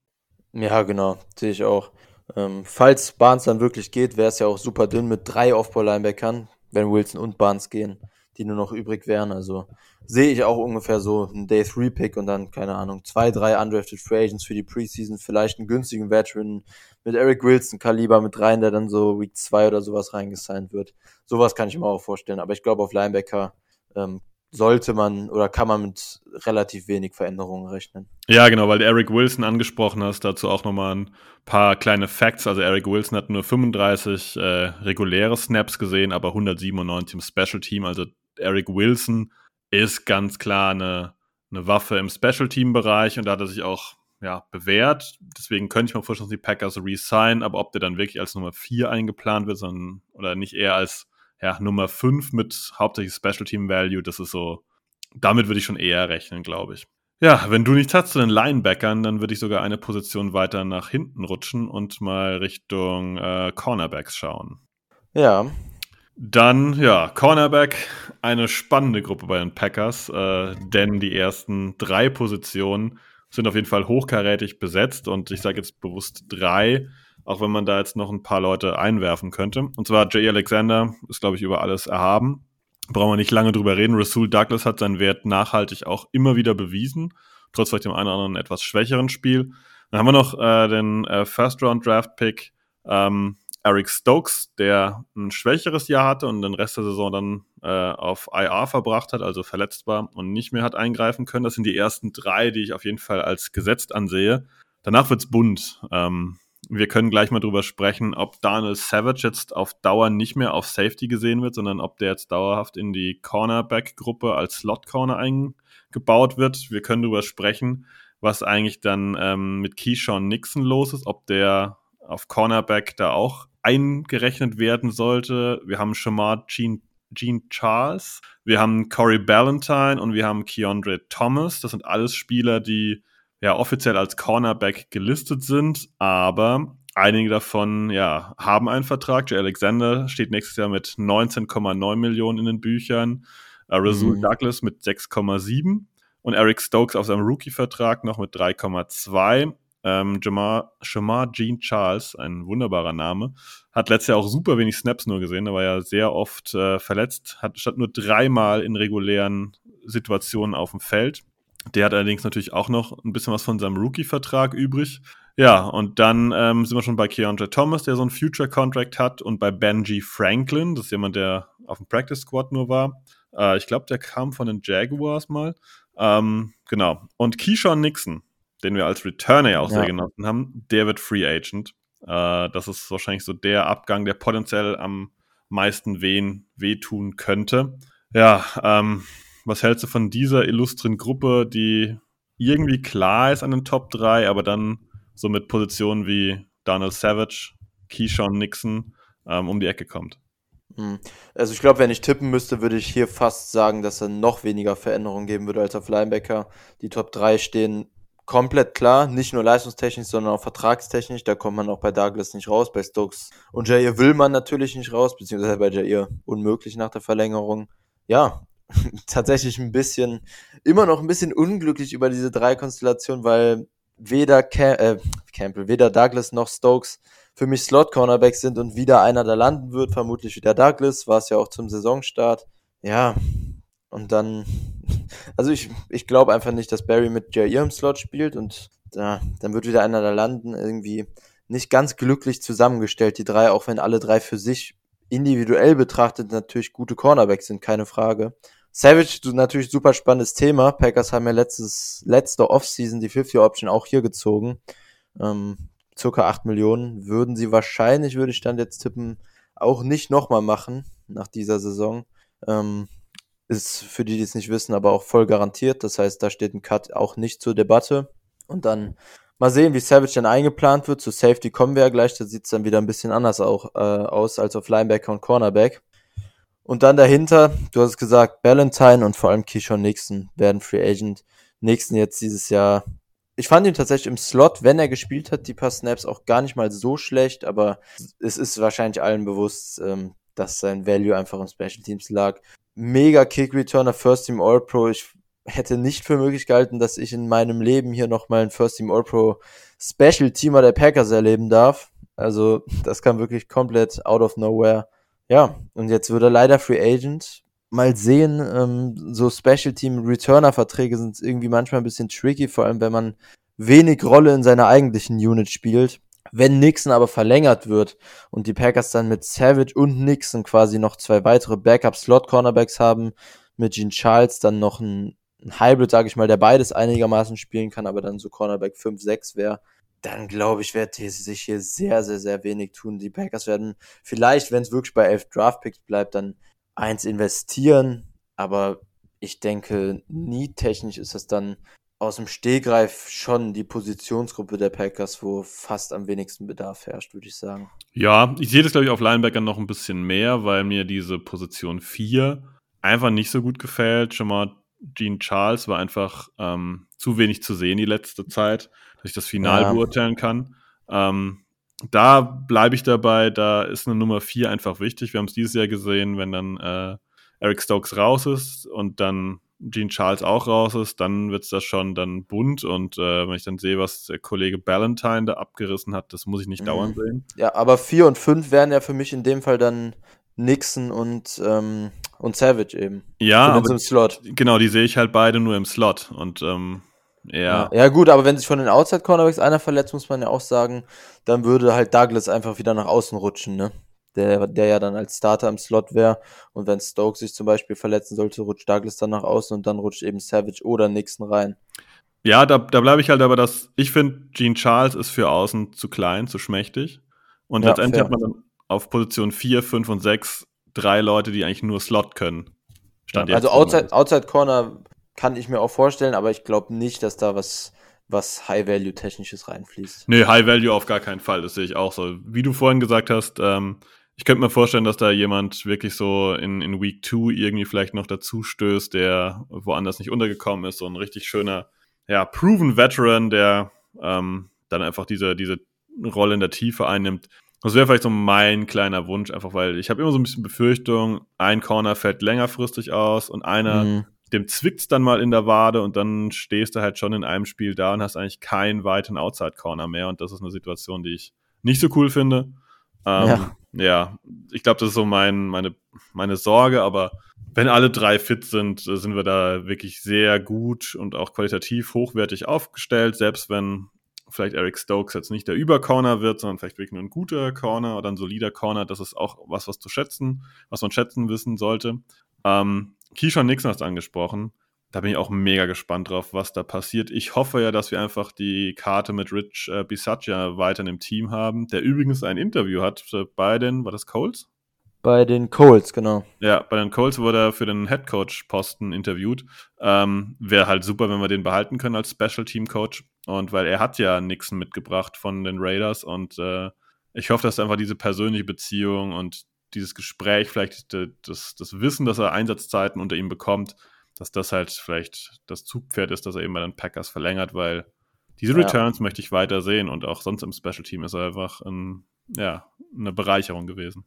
Ja, genau, sehe ich auch. Ähm, falls Barnes dann wirklich geht, wäre es ja auch super dünn mit drei Aufbau-Linebackern, wenn Wilson und Barnes gehen die nur noch übrig wären. Also sehe ich auch ungefähr so ein Day 3 Pick und dann, keine Ahnung, zwei, drei undrafted Free Agents für die Preseason, vielleicht einen günstigen Veteran mit Eric Wilson Kaliber mit rein, der dann so Week 2 oder sowas reingesigned wird. Sowas kann ich mir auch vorstellen. Aber ich glaube, auf Linebacker ähm, sollte man oder kann man mit relativ wenig Veränderungen rechnen. Ja, genau, weil du Eric Wilson angesprochen hast, dazu auch nochmal ein paar kleine Facts. Also Eric Wilson hat nur 35 äh, reguläre Snaps gesehen, aber 197 im Special Team. Also Eric Wilson ist ganz klar eine, eine Waffe im Special Team-Bereich und da hat er sich auch ja, bewährt. Deswegen könnte ich mir vorstellen, dass die Packers resign, aber ob der dann wirklich als Nummer 4 eingeplant wird, sondern oder nicht eher als ja, Nummer 5 mit hauptsächlich Special Team Value, das ist so, damit würde ich schon eher rechnen, glaube ich. Ja, wenn du nichts hast zu den Linebackern, dann würde ich sogar eine Position weiter nach hinten rutschen und mal Richtung äh, Cornerbacks schauen. Ja. Dann, ja, Cornerback, eine spannende Gruppe bei den Packers, äh, denn die ersten drei Positionen sind auf jeden Fall hochkarätig besetzt und ich sage jetzt bewusst drei, auch wenn man da jetzt noch ein paar Leute einwerfen könnte. Und zwar Jay Alexander ist, glaube ich, über alles erhaben. Brauchen wir nicht lange drüber reden. Rasul Douglas hat seinen Wert nachhaltig auch immer wieder bewiesen, trotz vielleicht dem einen oder anderen etwas schwächeren Spiel. Dann haben wir noch äh, den äh, First-Round-Draft-Pick ähm, Eric Stokes, der ein schwächeres Jahr hatte und den Rest der Saison dann äh, auf IR verbracht hat, also verletzt war und nicht mehr hat eingreifen können. Das sind die ersten drei, die ich auf jeden Fall als gesetzt ansehe. Danach wird's bunt. Ähm, wir können gleich mal drüber sprechen, ob Daniel Savage jetzt auf Dauer nicht mehr auf Safety gesehen wird, sondern ob der jetzt dauerhaft in die Cornerback-Gruppe als Slot-Corner eingebaut wird. Wir können drüber sprechen, was eigentlich dann ähm, mit Keyshawn Nixon los ist, ob der auf Cornerback da auch eingerechnet werden sollte. Wir haben Shamar Gene, Gene Charles, wir haben Corey Ballantyne und wir haben Keandre Thomas. Das sind alles Spieler, die ja offiziell als Cornerback gelistet sind, aber einige davon ja haben einen Vertrag. Jay Alexander steht nächstes Jahr mit 19,9 Millionen in den Büchern, äh, Rasul mhm. Douglas mit 6,7 und Eric Stokes auf seinem Rookie-Vertrag noch mit 3,2. Ähm, Jamar, Shamar Jean Charles, ein wunderbarer Name, hat letztes Jahr auch super wenig Snaps nur gesehen. Er war ja sehr oft äh, verletzt, hat statt nur dreimal in regulären Situationen auf dem Feld. Der hat allerdings natürlich auch noch ein bisschen was von seinem Rookie-Vertrag übrig. Ja, und dann ähm, sind wir schon bei Keandre Thomas, der so einen Future-Contract hat, und bei Benji Franklin, das ist jemand, der auf dem Practice Squad nur war. Äh, ich glaube, der kam von den Jaguars mal. Ähm, genau. Und Keyshawn Nixon, den wir als Returner ja auch ja. sehr genossen haben, der wird Free Agent. Äh, das ist wahrscheinlich so der Abgang, der potenziell am meisten wehen, wehtun könnte. Ja, ähm, was hältst du von dieser illustren Gruppe, die irgendwie klar ist an den Top 3, aber dann so mit Positionen wie Donald Savage, Keyshawn Nixon ähm, um die Ecke kommt? Hm. Also ich glaube, wenn ich tippen müsste, würde ich hier fast sagen, dass er noch weniger Veränderungen geben würde als auf Linebacker. Die Top 3 stehen komplett klar, nicht nur leistungstechnisch, sondern auch vertragstechnisch. Da kommt man auch bei Douglas nicht raus, bei Stokes und Jair will man natürlich nicht raus, beziehungsweise bei Jair unmöglich nach der Verlängerung. Ja, tatsächlich ein bisschen, immer noch ein bisschen unglücklich über diese drei Konstellationen, weil weder Cam äh, Campbell, weder Douglas noch Stokes für mich Slot-Cornerbacks sind und wieder einer da landen wird, vermutlich wieder Douglas, war es ja auch zum Saisonstart. Ja, und dann, also ich, ich glaube einfach nicht, dass Barry mit Jair im Slot spielt und ja, dann wird wieder einer da landen, irgendwie nicht ganz glücklich zusammengestellt, die drei, auch wenn alle drei für sich individuell betrachtet natürlich gute Cornerbacks sind, keine Frage. Savage, natürlich super spannendes Thema. Packers haben ja letztes, letzte Offseason die 50-Option auch hier gezogen. Ähm, circa 8 Millionen. Würden sie wahrscheinlich, würde ich dann jetzt tippen, auch nicht nochmal machen nach dieser Saison. Ähm, ist für die, die es nicht wissen, aber auch voll garantiert. Das heißt, da steht ein Cut auch nicht zur Debatte. Und dann Mal sehen, wie Savage dann eingeplant wird. Zu Safety kommen wir ja gleich. Da sieht es dann wieder ein bisschen anders auch, äh, aus als auf Linebacker und Cornerback. Und dann dahinter, du hast gesagt, Ballantyne und vor allem Keyshawn Nixon werden Free Agent. Nixon jetzt dieses Jahr. Ich fand ihn tatsächlich im Slot, wenn er gespielt hat, die paar Snaps auch gar nicht mal so schlecht, aber es ist wahrscheinlich allen bewusst, ähm, dass sein Value einfach im Special Teams lag. Mega Kick Returner, First Team All Pro. Ich hätte nicht für möglich gehalten, dass ich in meinem Leben hier nochmal ein First Team All-Pro Special Teamer der Packers erleben darf. Also, das kam wirklich komplett out of nowhere. Ja, und jetzt wird er leider Free Agent. Mal sehen, ähm, so Special Team Returner Verträge sind irgendwie manchmal ein bisschen tricky, vor allem wenn man wenig Rolle in seiner eigentlichen Unit spielt. Wenn Nixon aber verlängert wird und die Packers dann mit Savage und Nixon quasi noch zwei weitere Backup Slot Cornerbacks haben, mit Gene Charles dann noch ein, ein Hybrid, sage ich mal, der beides einigermaßen spielen kann, aber dann so Cornerback 5, 6 wäre, dann glaube ich, wird sich hier sehr, sehr, sehr wenig tun. Die Packers werden vielleicht, wenn es wirklich bei 11 Draftpicks bleibt, dann eins investieren, aber ich denke, nie technisch ist das dann aus dem Stehgreif schon die Positionsgruppe der Packers, wo fast am wenigsten Bedarf herrscht, würde ich sagen. Ja, ich sehe das, glaube ich, auf Linebacker noch ein bisschen mehr, weil mir diese Position 4 einfach nicht so gut gefällt. Schon mal Gene Charles war einfach ähm, zu wenig zu sehen die letzte Zeit, dass ich das Final ja. beurteilen kann. Ähm, da bleibe ich dabei, da ist eine Nummer 4 einfach wichtig. Wir haben es dieses Jahr gesehen, wenn dann äh, Eric Stokes raus ist und dann Gene Charles auch raus ist, dann wird es das schon dann bunt und äh, wenn ich dann sehe, was der Kollege Ballantyne da abgerissen hat, das muss ich nicht mhm. dauernd sehen. Ja, aber 4 und 5 wären ja für mich in dem Fall dann Nixon und, ähm, und Savage eben. Ja, aber, im Slot. genau, die sehe ich halt beide nur im Slot und ähm, ja. ja. ja. gut, aber wenn sich von den Outside Cornerbacks einer verletzt, muss man ja auch sagen, dann würde halt Douglas einfach wieder nach außen rutschen, ne? Der, der ja dann als Starter im Slot wäre. Und wenn Stokes sich zum Beispiel verletzen sollte, rutscht Douglas dann nach außen und dann rutscht eben Savage oder Nixon rein. Ja, da, da bleibe ich halt aber, dass ich finde, Gene Charles ist für außen zu klein, zu schmächtig. Und ja, letztendlich fair. hat man dann auf Position 4, 5 und 6 drei Leute, die eigentlich nur Slot können. Stand ja, also Outside, Outside Corner kann ich mir auch vorstellen, aber ich glaube nicht, dass da was was High-Value-Technisches reinfließt. Nee, High-Value auf gar keinen Fall, das sehe ich auch so. Wie du vorhin gesagt hast, ähm, ich könnte mir vorstellen, dass da jemand wirklich so in, in Week 2 irgendwie vielleicht noch dazu stößt, der woanders nicht untergekommen ist. So ein richtig schöner, ja, proven Veteran, der ähm, dann einfach diese, diese Rolle in der Tiefe einnimmt. Das wäre vielleicht so mein kleiner Wunsch, einfach weil ich habe immer so ein bisschen Befürchtung, ein Corner fällt längerfristig aus und einer, mhm. dem zwickt's dann mal in der Wade und dann stehst du halt schon in einem Spiel da und hast eigentlich keinen weiteren Outside-Corner mehr und das ist eine Situation, die ich nicht so cool finde. Ähm, ja ja, ich glaube, das ist so mein, meine, meine Sorge, aber wenn alle drei fit sind, äh, sind wir da wirklich sehr gut und auch qualitativ hochwertig aufgestellt, selbst wenn vielleicht Eric Stokes jetzt nicht der Übercorner wird, sondern vielleicht wirklich nur ein guter Corner oder ein solider Corner, das ist auch was, was zu schätzen, was man schätzen wissen sollte. Ähm, Keyshawn Nixon hast angesprochen da bin ich auch mega gespannt drauf, was da passiert. Ich hoffe ja, dass wir einfach die Karte mit Rich äh, Bisaccia weiter im Team haben, der übrigens ein Interview hat bei den, war das Colts? Bei den Colts, genau. Ja, bei den Colts wurde er für den Headcoach-Posten interviewt. Ähm, Wäre halt super, wenn wir den behalten können als Special Team Coach. Und weil er hat ja Nixon mitgebracht von den Raiders und äh, ich hoffe, dass einfach diese persönliche Beziehung und dieses Gespräch, vielleicht das, das Wissen, dass er Einsatzzeiten unter ihm bekommt, dass das halt vielleicht das Zugpferd ist, dass er eben bei den Packers verlängert, weil diese Returns ja. möchte ich weiter sehen und auch sonst im Special Team ist er einfach ein, ja, eine Bereicherung gewesen.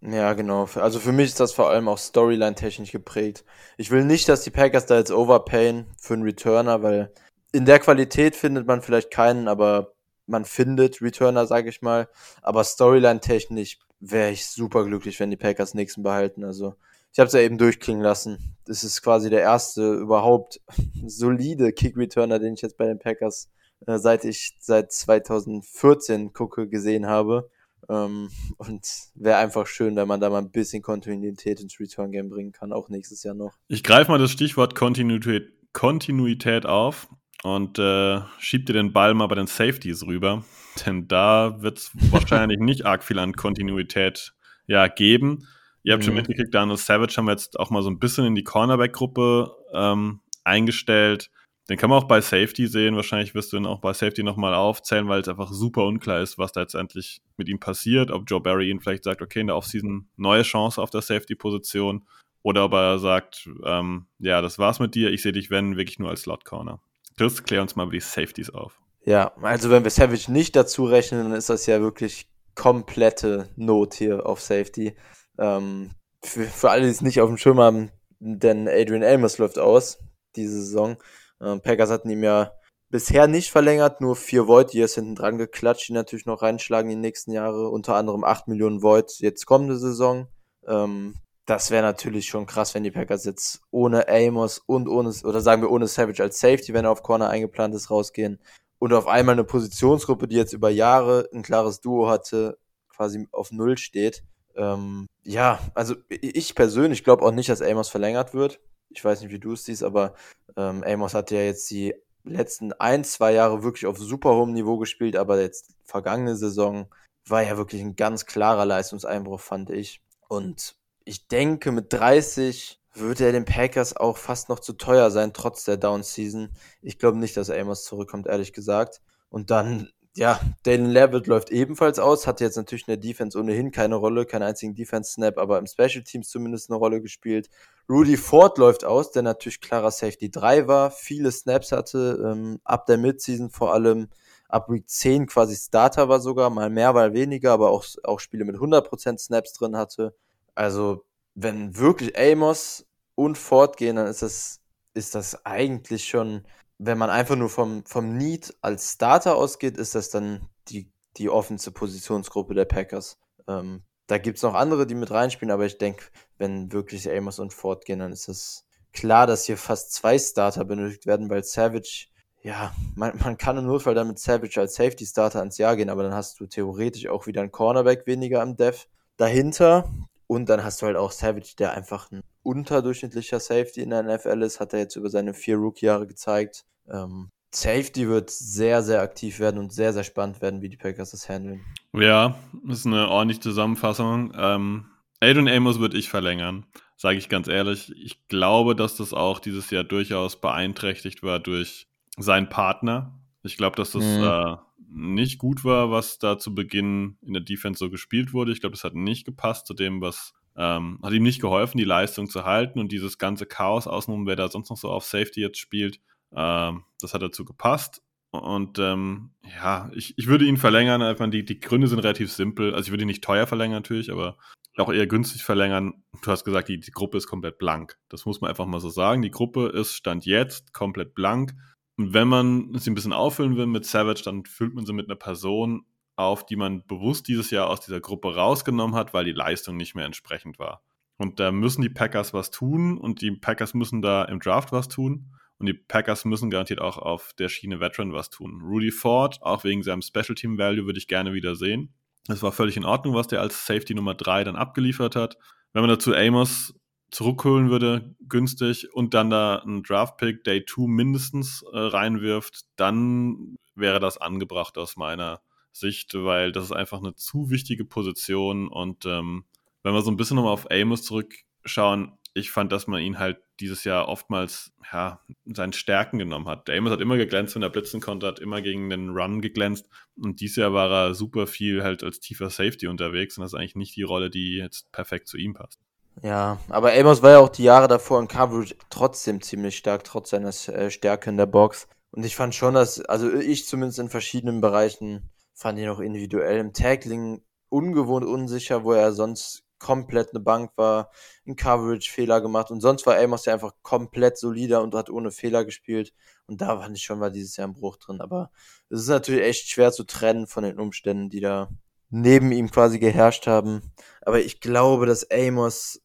Ja, genau. Also für mich ist das vor allem auch Storyline-technisch geprägt. Ich will nicht, dass die Packers da jetzt overpayen für einen Returner, weil in der Qualität findet man vielleicht keinen, aber man findet Returner, sage ich mal. Aber Storyline-technisch wäre ich super glücklich, wenn die Packers Nixon behalten. Also ich habe es ja eben durchklingen lassen. Das ist quasi der erste überhaupt solide Kick-Returner, den ich jetzt bei den Packers, äh, seit ich seit 2014 gucke, gesehen habe. Ähm, und wäre einfach schön, wenn man da mal ein bisschen Kontinuität ins Return-Game bringen kann, auch nächstes Jahr noch. Ich greife mal das Stichwort Kontinuität, Kontinuität auf und äh, schieb dir den Ball mal bei den Safeties rüber. Denn da wird es wahrscheinlich nicht arg viel an Kontinuität ja, geben. Ihr habt mhm. schon mitgekriegt, Daniel Savage haben wir jetzt auch mal so ein bisschen in die Cornerback-Gruppe ähm, eingestellt. Den kann man auch bei Safety sehen. Wahrscheinlich wirst du ihn auch bei Safety nochmal aufzählen, weil es einfach super unklar ist, was da jetzt endlich mit ihm passiert. Ob Joe Barry ihn vielleicht sagt, okay, in der Offseason neue Chance auf der Safety-Position. Oder ob er sagt, ähm, ja, das war's mit dir. Ich sehe dich, wenn, wirklich nur als Slot-Corner. Chris, klär uns mal die Safeties auf. Ja, also wenn wir Savage nicht dazu rechnen, dann ist das ja wirklich komplette Not hier auf Safety. Ähm, für, für alle, die es nicht auf dem Schirm haben, denn Adrian Elmers läuft aus diese Saison. Ähm, Packers hatten ihm ja bisher nicht verlängert, nur vier Void Years hinten dran geklatscht, die natürlich noch reinschlagen die nächsten Jahre, unter anderem acht Millionen Void jetzt kommende Saison. Ähm, das wäre natürlich schon krass, wenn die Packers jetzt ohne Amos und ohne, oder sagen wir ohne Savage als Safety, wenn er auf Corner eingeplant ist, rausgehen. Und auf einmal eine Positionsgruppe, die jetzt über Jahre ein klares Duo hatte, quasi auf Null steht. Ähm, ja, also ich persönlich glaube auch nicht, dass Amos verlängert wird. Ich weiß nicht, wie du es siehst, aber ähm, Amos hat ja jetzt die letzten ein, zwei Jahre wirklich auf super hohem Niveau gespielt, aber jetzt vergangene Saison war ja wirklich ein ganz klarer Leistungseinbruch, fand ich. Und ich denke, mit 30 würde er den Packers auch fast noch zu teuer sein, trotz der Down-Season. Ich glaube nicht, dass Amos zurückkommt, ehrlich gesagt. Und dann, ja, Dalen Levitt läuft ebenfalls aus, hat jetzt natürlich in der Defense ohnehin keine Rolle, keinen einzigen Defense-Snap, aber im Special Teams zumindest eine Rolle gespielt. Rudy Ford läuft aus, der natürlich klarer Safety 3 war, viele Snaps hatte, ähm, ab der Midseason vor allem, ab Week 10 quasi Starter war sogar, mal mehr, mal weniger, aber auch, auch Spiele mit 100% Snaps drin hatte. Also, wenn wirklich Amos und fortgehen, dann ist das, ist das eigentlich schon, wenn man einfach nur vom, vom Need als Starter ausgeht, ist das dann die, die offensive Positionsgruppe der Packers. Ähm, da gibt es noch andere, die mit reinspielen, aber ich denke, wenn wirklich Amos und fortgehen, dann ist es klar, dass hier fast zwei Starter benötigt werden, weil Savage, ja, man, man kann im Notfall dann mit Savage als Safety Starter ans Jahr gehen, aber dann hast du theoretisch auch wieder einen Cornerback weniger am Dev dahinter. Und dann hast du halt auch Savage, der einfach ein unterdurchschnittlicher Safety in der NFL ist, hat er jetzt über seine vier Rookie-Jahre gezeigt. Ähm, Safety wird sehr, sehr aktiv werden und sehr, sehr spannend werden, wie die Packers das handeln. Ja, das ist eine ordentliche Zusammenfassung. Ähm, Aiden Amos würde ich verlängern, sage ich ganz ehrlich. Ich glaube, dass das auch dieses Jahr durchaus beeinträchtigt war durch seinen Partner. Ich glaube, dass das mhm. äh, nicht gut war, was da zu Beginn in der Defense so gespielt wurde. Ich glaube, das hat nicht gepasst zu dem, was ähm, hat ihm nicht geholfen, die Leistung zu halten und dieses ganze Chaos außenrum, wer da sonst noch so auf Safety jetzt spielt, ähm, das hat dazu gepasst. Und ähm, ja, ich, ich würde ihn verlängern. Einfach die, die Gründe sind relativ simpel. Also ich würde ihn nicht teuer verlängern natürlich, aber auch eher günstig verlängern. Du hast gesagt, die, die Gruppe ist komplett blank. Das muss man einfach mal so sagen. Die Gruppe ist Stand jetzt komplett blank. Und wenn man sie ein bisschen auffüllen will mit Savage, dann füllt man sie mit einer Person auf, die man bewusst dieses Jahr aus dieser Gruppe rausgenommen hat, weil die Leistung nicht mehr entsprechend war. Und da müssen die Packers was tun und die Packers müssen da im Draft was tun. Und die Packers müssen garantiert auch auf der Schiene Veteran was tun. Rudy Ford, auch wegen seinem Special Team Value, würde ich gerne wieder sehen. Es war völlig in Ordnung, was der als Safety Nummer 3 dann abgeliefert hat. Wenn man dazu Amos zurückholen würde, günstig, und dann da einen Draft-Pick Day 2 mindestens äh, reinwirft, dann wäre das angebracht aus meiner Sicht, weil das ist einfach eine zu wichtige Position. Und ähm, wenn wir so ein bisschen nochmal auf Amos zurückschauen, ich fand, dass man ihn halt dieses Jahr oftmals ja, seinen Stärken genommen hat. Amos hat immer geglänzt, wenn er blitzen konnte, hat immer gegen den Run geglänzt. Und dieses Jahr war er super viel halt als tiefer Safety unterwegs. Und das ist eigentlich nicht die Rolle, die jetzt perfekt zu ihm passt. Ja, aber Amos war ja auch die Jahre davor in Coverage trotzdem ziemlich stark, trotz seiner äh, Stärke in der Box. Und ich fand schon, dass, also ich zumindest in verschiedenen Bereichen fand ihn auch individuell im Tackling ungewohnt unsicher, wo er sonst komplett eine Bank war, in Coverage Fehler gemacht und sonst war Amos ja einfach komplett solider und hat ohne Fehler gespielt. Und da fand ich schon mal dieses Jahr ein Bruch drin, aber es ist natürlich echt schwer zu trennen von den Umständen, die da neben ihm quasi geherrscht haben, aber ich glaube, dass Amos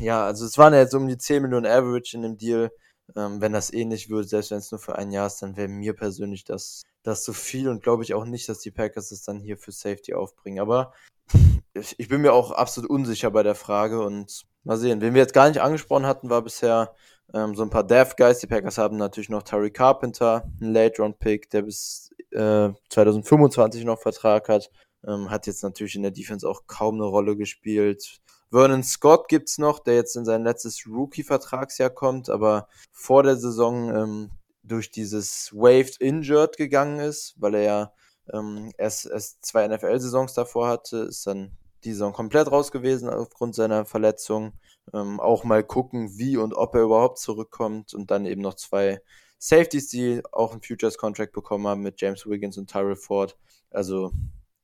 ja, also es waren ja jetzt um die 10 Millionen Average in dem Deal, ähm, wenn das ähnlich wird, selbst wenn es nur für ein Jahr ist, dann wäre mir persönlich das, das zu viel und glaube ich auch nicht, dass die Packers es dann hier für Safety aufbringen. Aber ich bin mir auch absolut unsicher bei der Frage und mal sehen. Wen wir jetzt gar nicht angesprochen hatten, war bisher ähm, so ein paar Dev Guys. Die Packers haben natürlich noch Terry Carpenter, ein Late-Round-Pick, der bis äh, 2025 noch Vertrag hat. Ähm, hat jetzt natürlich in der Defense auch kaum eine Rolle gespielt. Vernon Scott gibt's noch, der jetzt in sein letztes Rookie-Vertragsjahr kommt, aber vor der Saison ähm, durch dieses Waved Injured gegangen ist, weil er ja ähm, erst, erst zwei NFL-Saisons davor hatte, ist dann die Saison komplett raus gewesen aufgrund seiner Verletzung. Ähm, auch mal gucken, wie und ob er überhaupt zurückkommt und dann eben noch zwei Safeties, die auch einen Futures Contract bekommen haben mit James Wiggins und Tyrell Ford. Also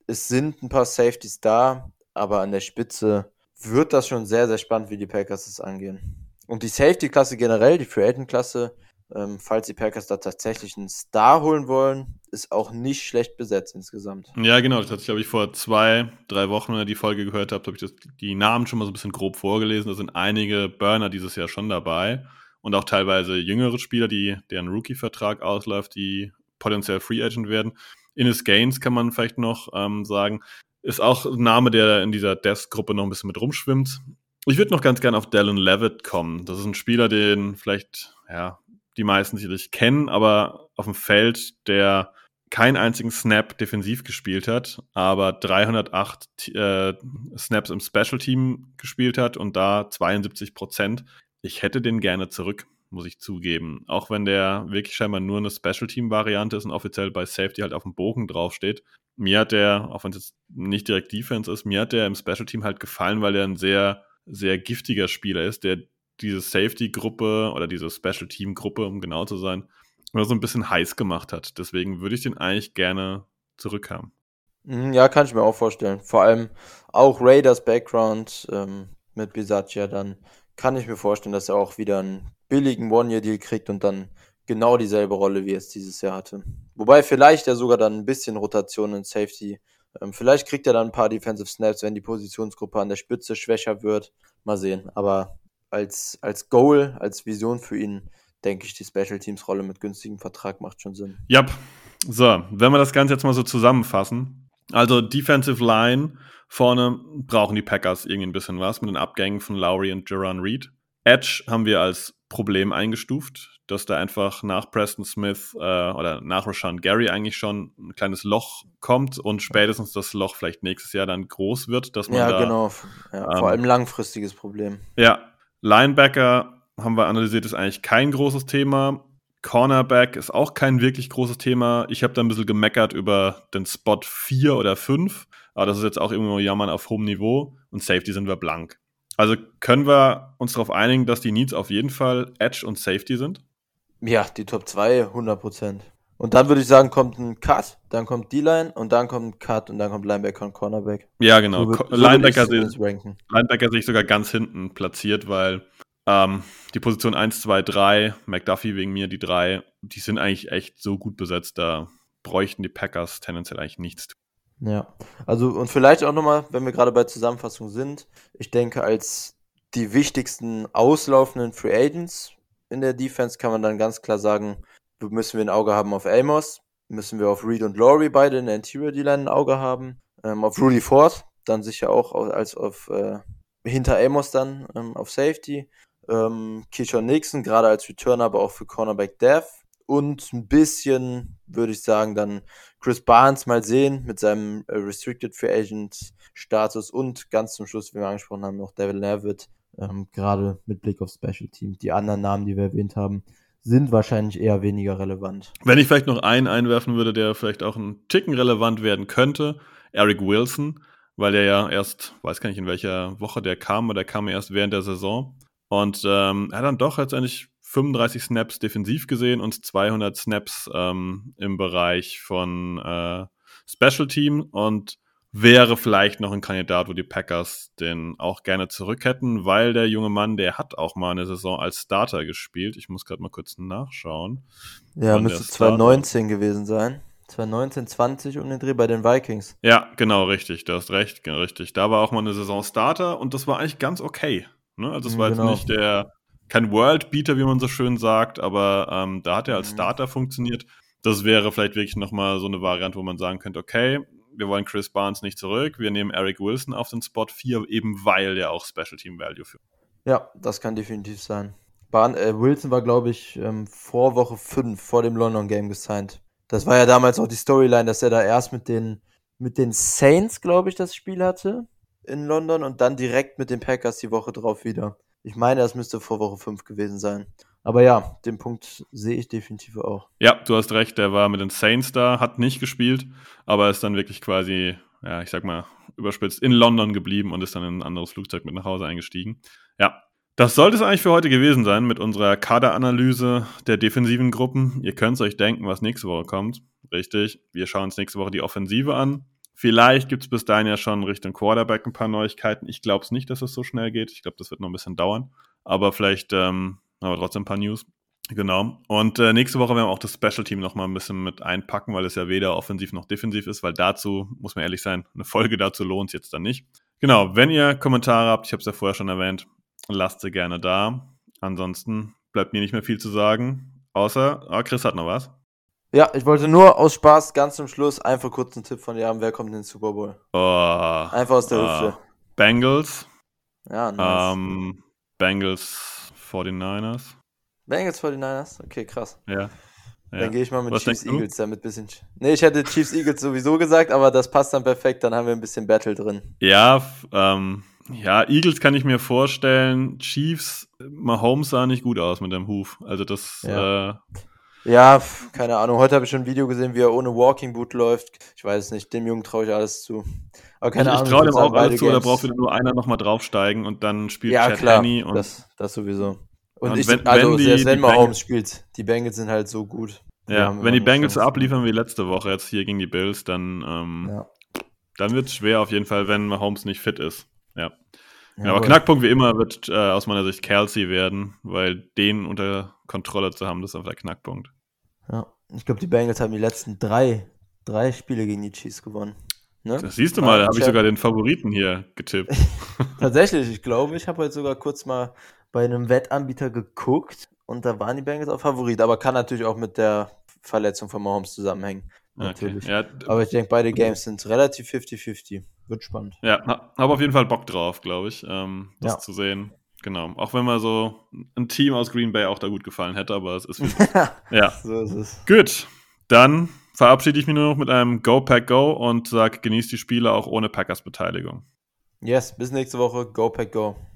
es sind ein paar Safeties da, aber an der Spitze wird das schon sehr, sehr spannend, wie die Packers es angehen. Und die Safety-Klasse generell, die Free Agent-Klasse, ähm, falls die Packers da tatsächlich einen Star holen wollen, ist auch nicht schlecht besetzt insgesamt. Ja, genau. Das hatte ich, glaube ich, vor zwei, drei Wochen, wenn ihr die Folge gehört habt, habe ich das, die Namen schon mal so ein bisschen grob vorgelesen. Da sind einige Burner dieses Jahr schon dabei und auch teilweise jüngere Spieler, die deren Rookie-Vertrag ausläuft, die potenziell Free Agent werden. Ines Gaines kann man vielleicht noch ähm, sagen, ist auch ein Name, der in dieser Death-Gruppe noch ein bisschen mit rumschwimmt. Ich würde noch ganz gerne auf Dallin Levitt kommen. Das ist ein Spieler, den vielleicht, ja, die meisten sicherlich kennen, aber auf dem Feld, der keinen einzigen Snap defensiv gespielt hat, aber 308 äh, Snaps im Special Team gespielt hat und da 72 Prozent. Ich hätte den gerne zurück, muss ich zugeben. Auch wenn der wirklich scheinbar nur eine Special Team Variante ist und offiziell bei Safety halt auf dem Bogen draufsteht. Mir hat der, auch wenn es jetzt nicht direkt Defense ist, mir hat der im Special Team halt gefallen, weil er ein sehr, sehr giftiger Spieler ist, der diese Safety-Gruppe oder diese Special Team-Gruppe, um genau zu sein, oder so ein bisschen heiß gemacht hat. Deswegen würde ich den eigentlich gerne zurückhaben. Mhm, ja, kann ich mir auch vorstellen. Vor allem auch Raiders Background ähm, mit Bisaccia, dann kann ich mir vorstellen, dass er auch wieder einen billigen One-Year-Deal kriegt und dann genau dieselbe Rolle, wie er es dieses Jahr hatte. Wobei vielleicht er sogar dann ein bisschen Rotation in Safety. Ähm, vielleicht kriegt er dann ein paar Defensive Snaps, wenn die Positionsgruppe an der Spitze schwächer wird. Mal sehen. Aber als, als Goal, als Vision für ihn denke ich, die Special Teams Rolle mit günstigem Vertrag macht schon Sinn. Ja, so, wenn wir das Ganze jetzt mal so zusammenfassen. Also Defensive Line vorne brauchen die Packers irgendwie ein bisschen was mit den Abgängen von Lowry und Jerron Reed. Edge haben wir als Problem eingestuft, dass da einfach nach Preston Smith äh, oder nach Rashawn Gary eigentlich schon ein kleines Loch kommt und spätestens das Loch vielleicht nächstes Jahr dann groß wird, dass man ja, da, genau. Ja, vor ähm, allem langfristiges Problem. Ja, Linebacker haben wir analysiert, ist eigentlich kein großes Thema. Cornerback ist auch kein wirklich großes Thema. Ich habe da ein bisschen gemeckert über den Spot 4 oder 5, aber das ist jetzt auch immer Jammern auf hohem Niveau und Safety sind wir blank. Also können wir uns darauf einigen, dass die Needs auf jeden Fall Edge und Safety sind? Ja, die Top 2 100%. Und dann würde ich sagen, kommt ein Cut, dann kommt D-Line und dann kommt ein Cut und dann kommt Linebacker und Cornerback. Ja, genau. So würd- so Linebacker, sehe. Linebacker sehe ich sogar ganz hinten platziert, weil ähm, die Position 1, 2, 3, McDuffie wegen mir, die drei, die sind eigentlich echt so gut besetzt, da bräuchten die Packers tendenziell eigentlich nichts. Ja, also und vielleicht auch nochmal, wenn wir gerade bei Zusammenfassung sind, ich denke, als die wichtigsten auslaufenden Free Agents in der Defense kann man dann ganz klar sagen, müssen wir ein Auge haben auf Amos, müssen wir auf Reed und Laurie beide in der Interior D-Line ein Auge haben, ähm, auf Rudy Ford, dann sicher auch au- als auf äh, hinter Amos dann ähm, auf Safety, ähm, Keyshawn Nixon, gerade als Returner, aber auch für Cornerback Dev und ein bisschen, würde ich sagen, dann Chris Barnes mal sehen mit seinem äh, Restricted Free Agent Status und ganz zum Schluss, wie wir angesprochen haben, noch Devin Levitt, ähm, gerade mit Blick auf Special Team. Die anderen Namen, die wir erwähnt haben, sind wahrscheinlich eher weniger relevant. Wenn ich vielleicht noch einen einwerfen würde, der vielleicht auch einen Ticken relevant werden könnte, Eric Wilson, weil der ja erst, weiß gar nicht in welcher Woche der kam, aber der kam erst während der Saison. Und ähm, er hat dann doch letztendlich 35 Snaps defensiv gesehen und 200 Snaps ähm, im Bereich von äh, Special Team und wäre vielleicht noch ein Kandidat, wo die Packers den auch gerne zurück hätten, weil der junge Mann, der hat auch mal eine Saison als Starter gespielt. Ich muss gerade mal kurz nachschauen. Ja, müsste der Starter. 2019 gewesen sein. 2019, 20 um den Dreh bei den Vikings. Ja, genau, richtig. Du hast recht, genau, richtig. Da war auch mal eine Saison Starter und das war eigentlich ganz okay. Ne? Also es Mhm, war genau. jetzt nicht der, kein World-Beater, wie man so schön sagt, aber ähm, da hat er als Mhm. Starter funktioniert. Das wäre vielleicht wirklich nochmal so eine Variante, wo man sagen könnte, okay, wir wollen Chris Barnes nicht zurück, wir nehmen Eric Wilson auf den Spot 4, eben weil der auch Special Team Value führt. Ja, das kann definitiv sein. Barn, äh, Wilson war, glaube ich, ähm, vor Woche 5, vor dem London Game gesigned. Das war ja damals auch die Storyline, dass er da erst mit den, mit den Saints, glaube ich, das Spiel hatte in London und dann direkt mit den Packers die Woche drauf wieder. Ich meine, das müsste vor Woche 5 gewesen sein. Aber ja, den Punkt sehe ich definitiv auch. Ja, du hast recht, der war mit den Saints da, hat nicht gespielt, aber ist dann wirklich quasi, ja, ich sag mal, überspitzt in London geblieben und ist dann in ein anderes Flugzeug mit nach Hause eingestiegen. Ja, das sollte es eigentlich für heute gewesen sein mit unserer Kaderanalyse der defensiven Gruppen. Ihr könnt euch denken, was nächste Woche kommt. Richtig, wir schauen uns nächste Woche die Offensive an. Vielleicht gibt es bis dahin ja schon Richtung Quarterback ein paar Neuigkeiten. Ich glaube es nicht, dass es so schnell geht. Ich glaube, das wird noch ein bisschen dauern. Aber vielleicht ähm, haben wir trotzdem ein paar News. Genau. Und äh, nächste Woche werden wir auch das Special Team noch mal ein bisschen mit einpacken, weil es ja weder offensiv noch defensiv ist, weil dazu, muss man ehrlich sein, eine Folge dazu lohnt es jetzt dann nicht. Genau, wenn ihr Kommentare habt, ich habe es ja vorher schon erwähnt, lasst sie gerne da. Ansonsten bleibt mir nicht mehr viel zu sagen, außer, ah, Chris hat noch was. Ja, ich wollte nur aus Spaß ganz zum Schluss einfach kurz einen Tipp von dir haben, wer kommt in den Super Bowl. Oh, Einfach aus der Ah. Hüfte. Bengals. Ja, nice. Ähm, Bengals 49ers. Bengals 49ers? Okay, krass. Ja. ja. Dann gehe ich mal mit Was Chiefs? Eagles damit bisschen. Nee, ich hätte Chiefs Eagles sowieso gesagt, aber das passt dann perfekt, dann haben wir ein bisschen Battle drin. Ja, ähm, ja, Eagles kann ich mir vorstellen. Chiefs, Mahomes sah nicht gut aus mit dem Huf. Also das, Ja. äh, Ja, keine Ahnung. Heute habe ich schon ein Video gesehen, wie er ohne Walking Boot läuft. Ich weiß es nicht, dem Jungen traue ich alles zu. Aber keine ich, Ahnung. ich traue dem sagen, auch alles zu, da braucht wieder nur einer nochmal draufsteigen und dann spielt Ja, Chad klar, Henne und das, das sowieso. Und, Und ich, wenn- also wenn die- selbst wenn die Mahomes Bengals- spielt, die Bengals sind halt so gut. Ja, wenn die Bengals so Chancen. abliefern wie letzte Woche jetzt hier gegen die Bills, dann, ähm, Ja. dann wird es schwer auf jeden Fall, wenn Mahomes nicht fit ist. Ja. Ja, aber. Knackpunkt wie immer wird äh, aus meiner Sicht Kelsey werden, weil den unter Kontrolle zu haben, das ist einfach der Knackpunkt. Ja. Ich glaube, die Bengals haben die letzten drei, drei Spiele gegen die Chiefs gewonnen. Ne? Das siehst du mal, da habe ich sogar den Favoriten hier getippt. Tatsächlich, ich glaube, ich habe heute sogar kurz mal bei einem Wettanbieter geguckt und da waren die Bengals auch Favorit, aber kann natürlich auch mit der Verletzung von Mahomes zusammenhängen. Natürlich. Okay. Ja, Aber ich denke, beide Games sind relativ 50-50. Wird spannend. ja habe auf jeden Fall Bock drauf, glaube ich, ähm, das Ja. zu sehen. Genau. Auch wenn mir so ein Team aus Green Bay auch da gut gefallen hätte, aber es ist. ja. so ist es. Gut. Dann verabschiede ich mich nur noch mit einem Go Pack Go und sage, genießt die Spiele auch ohne Packers Beteiligung. Yes, bis nächste Woche. Go Pack Go.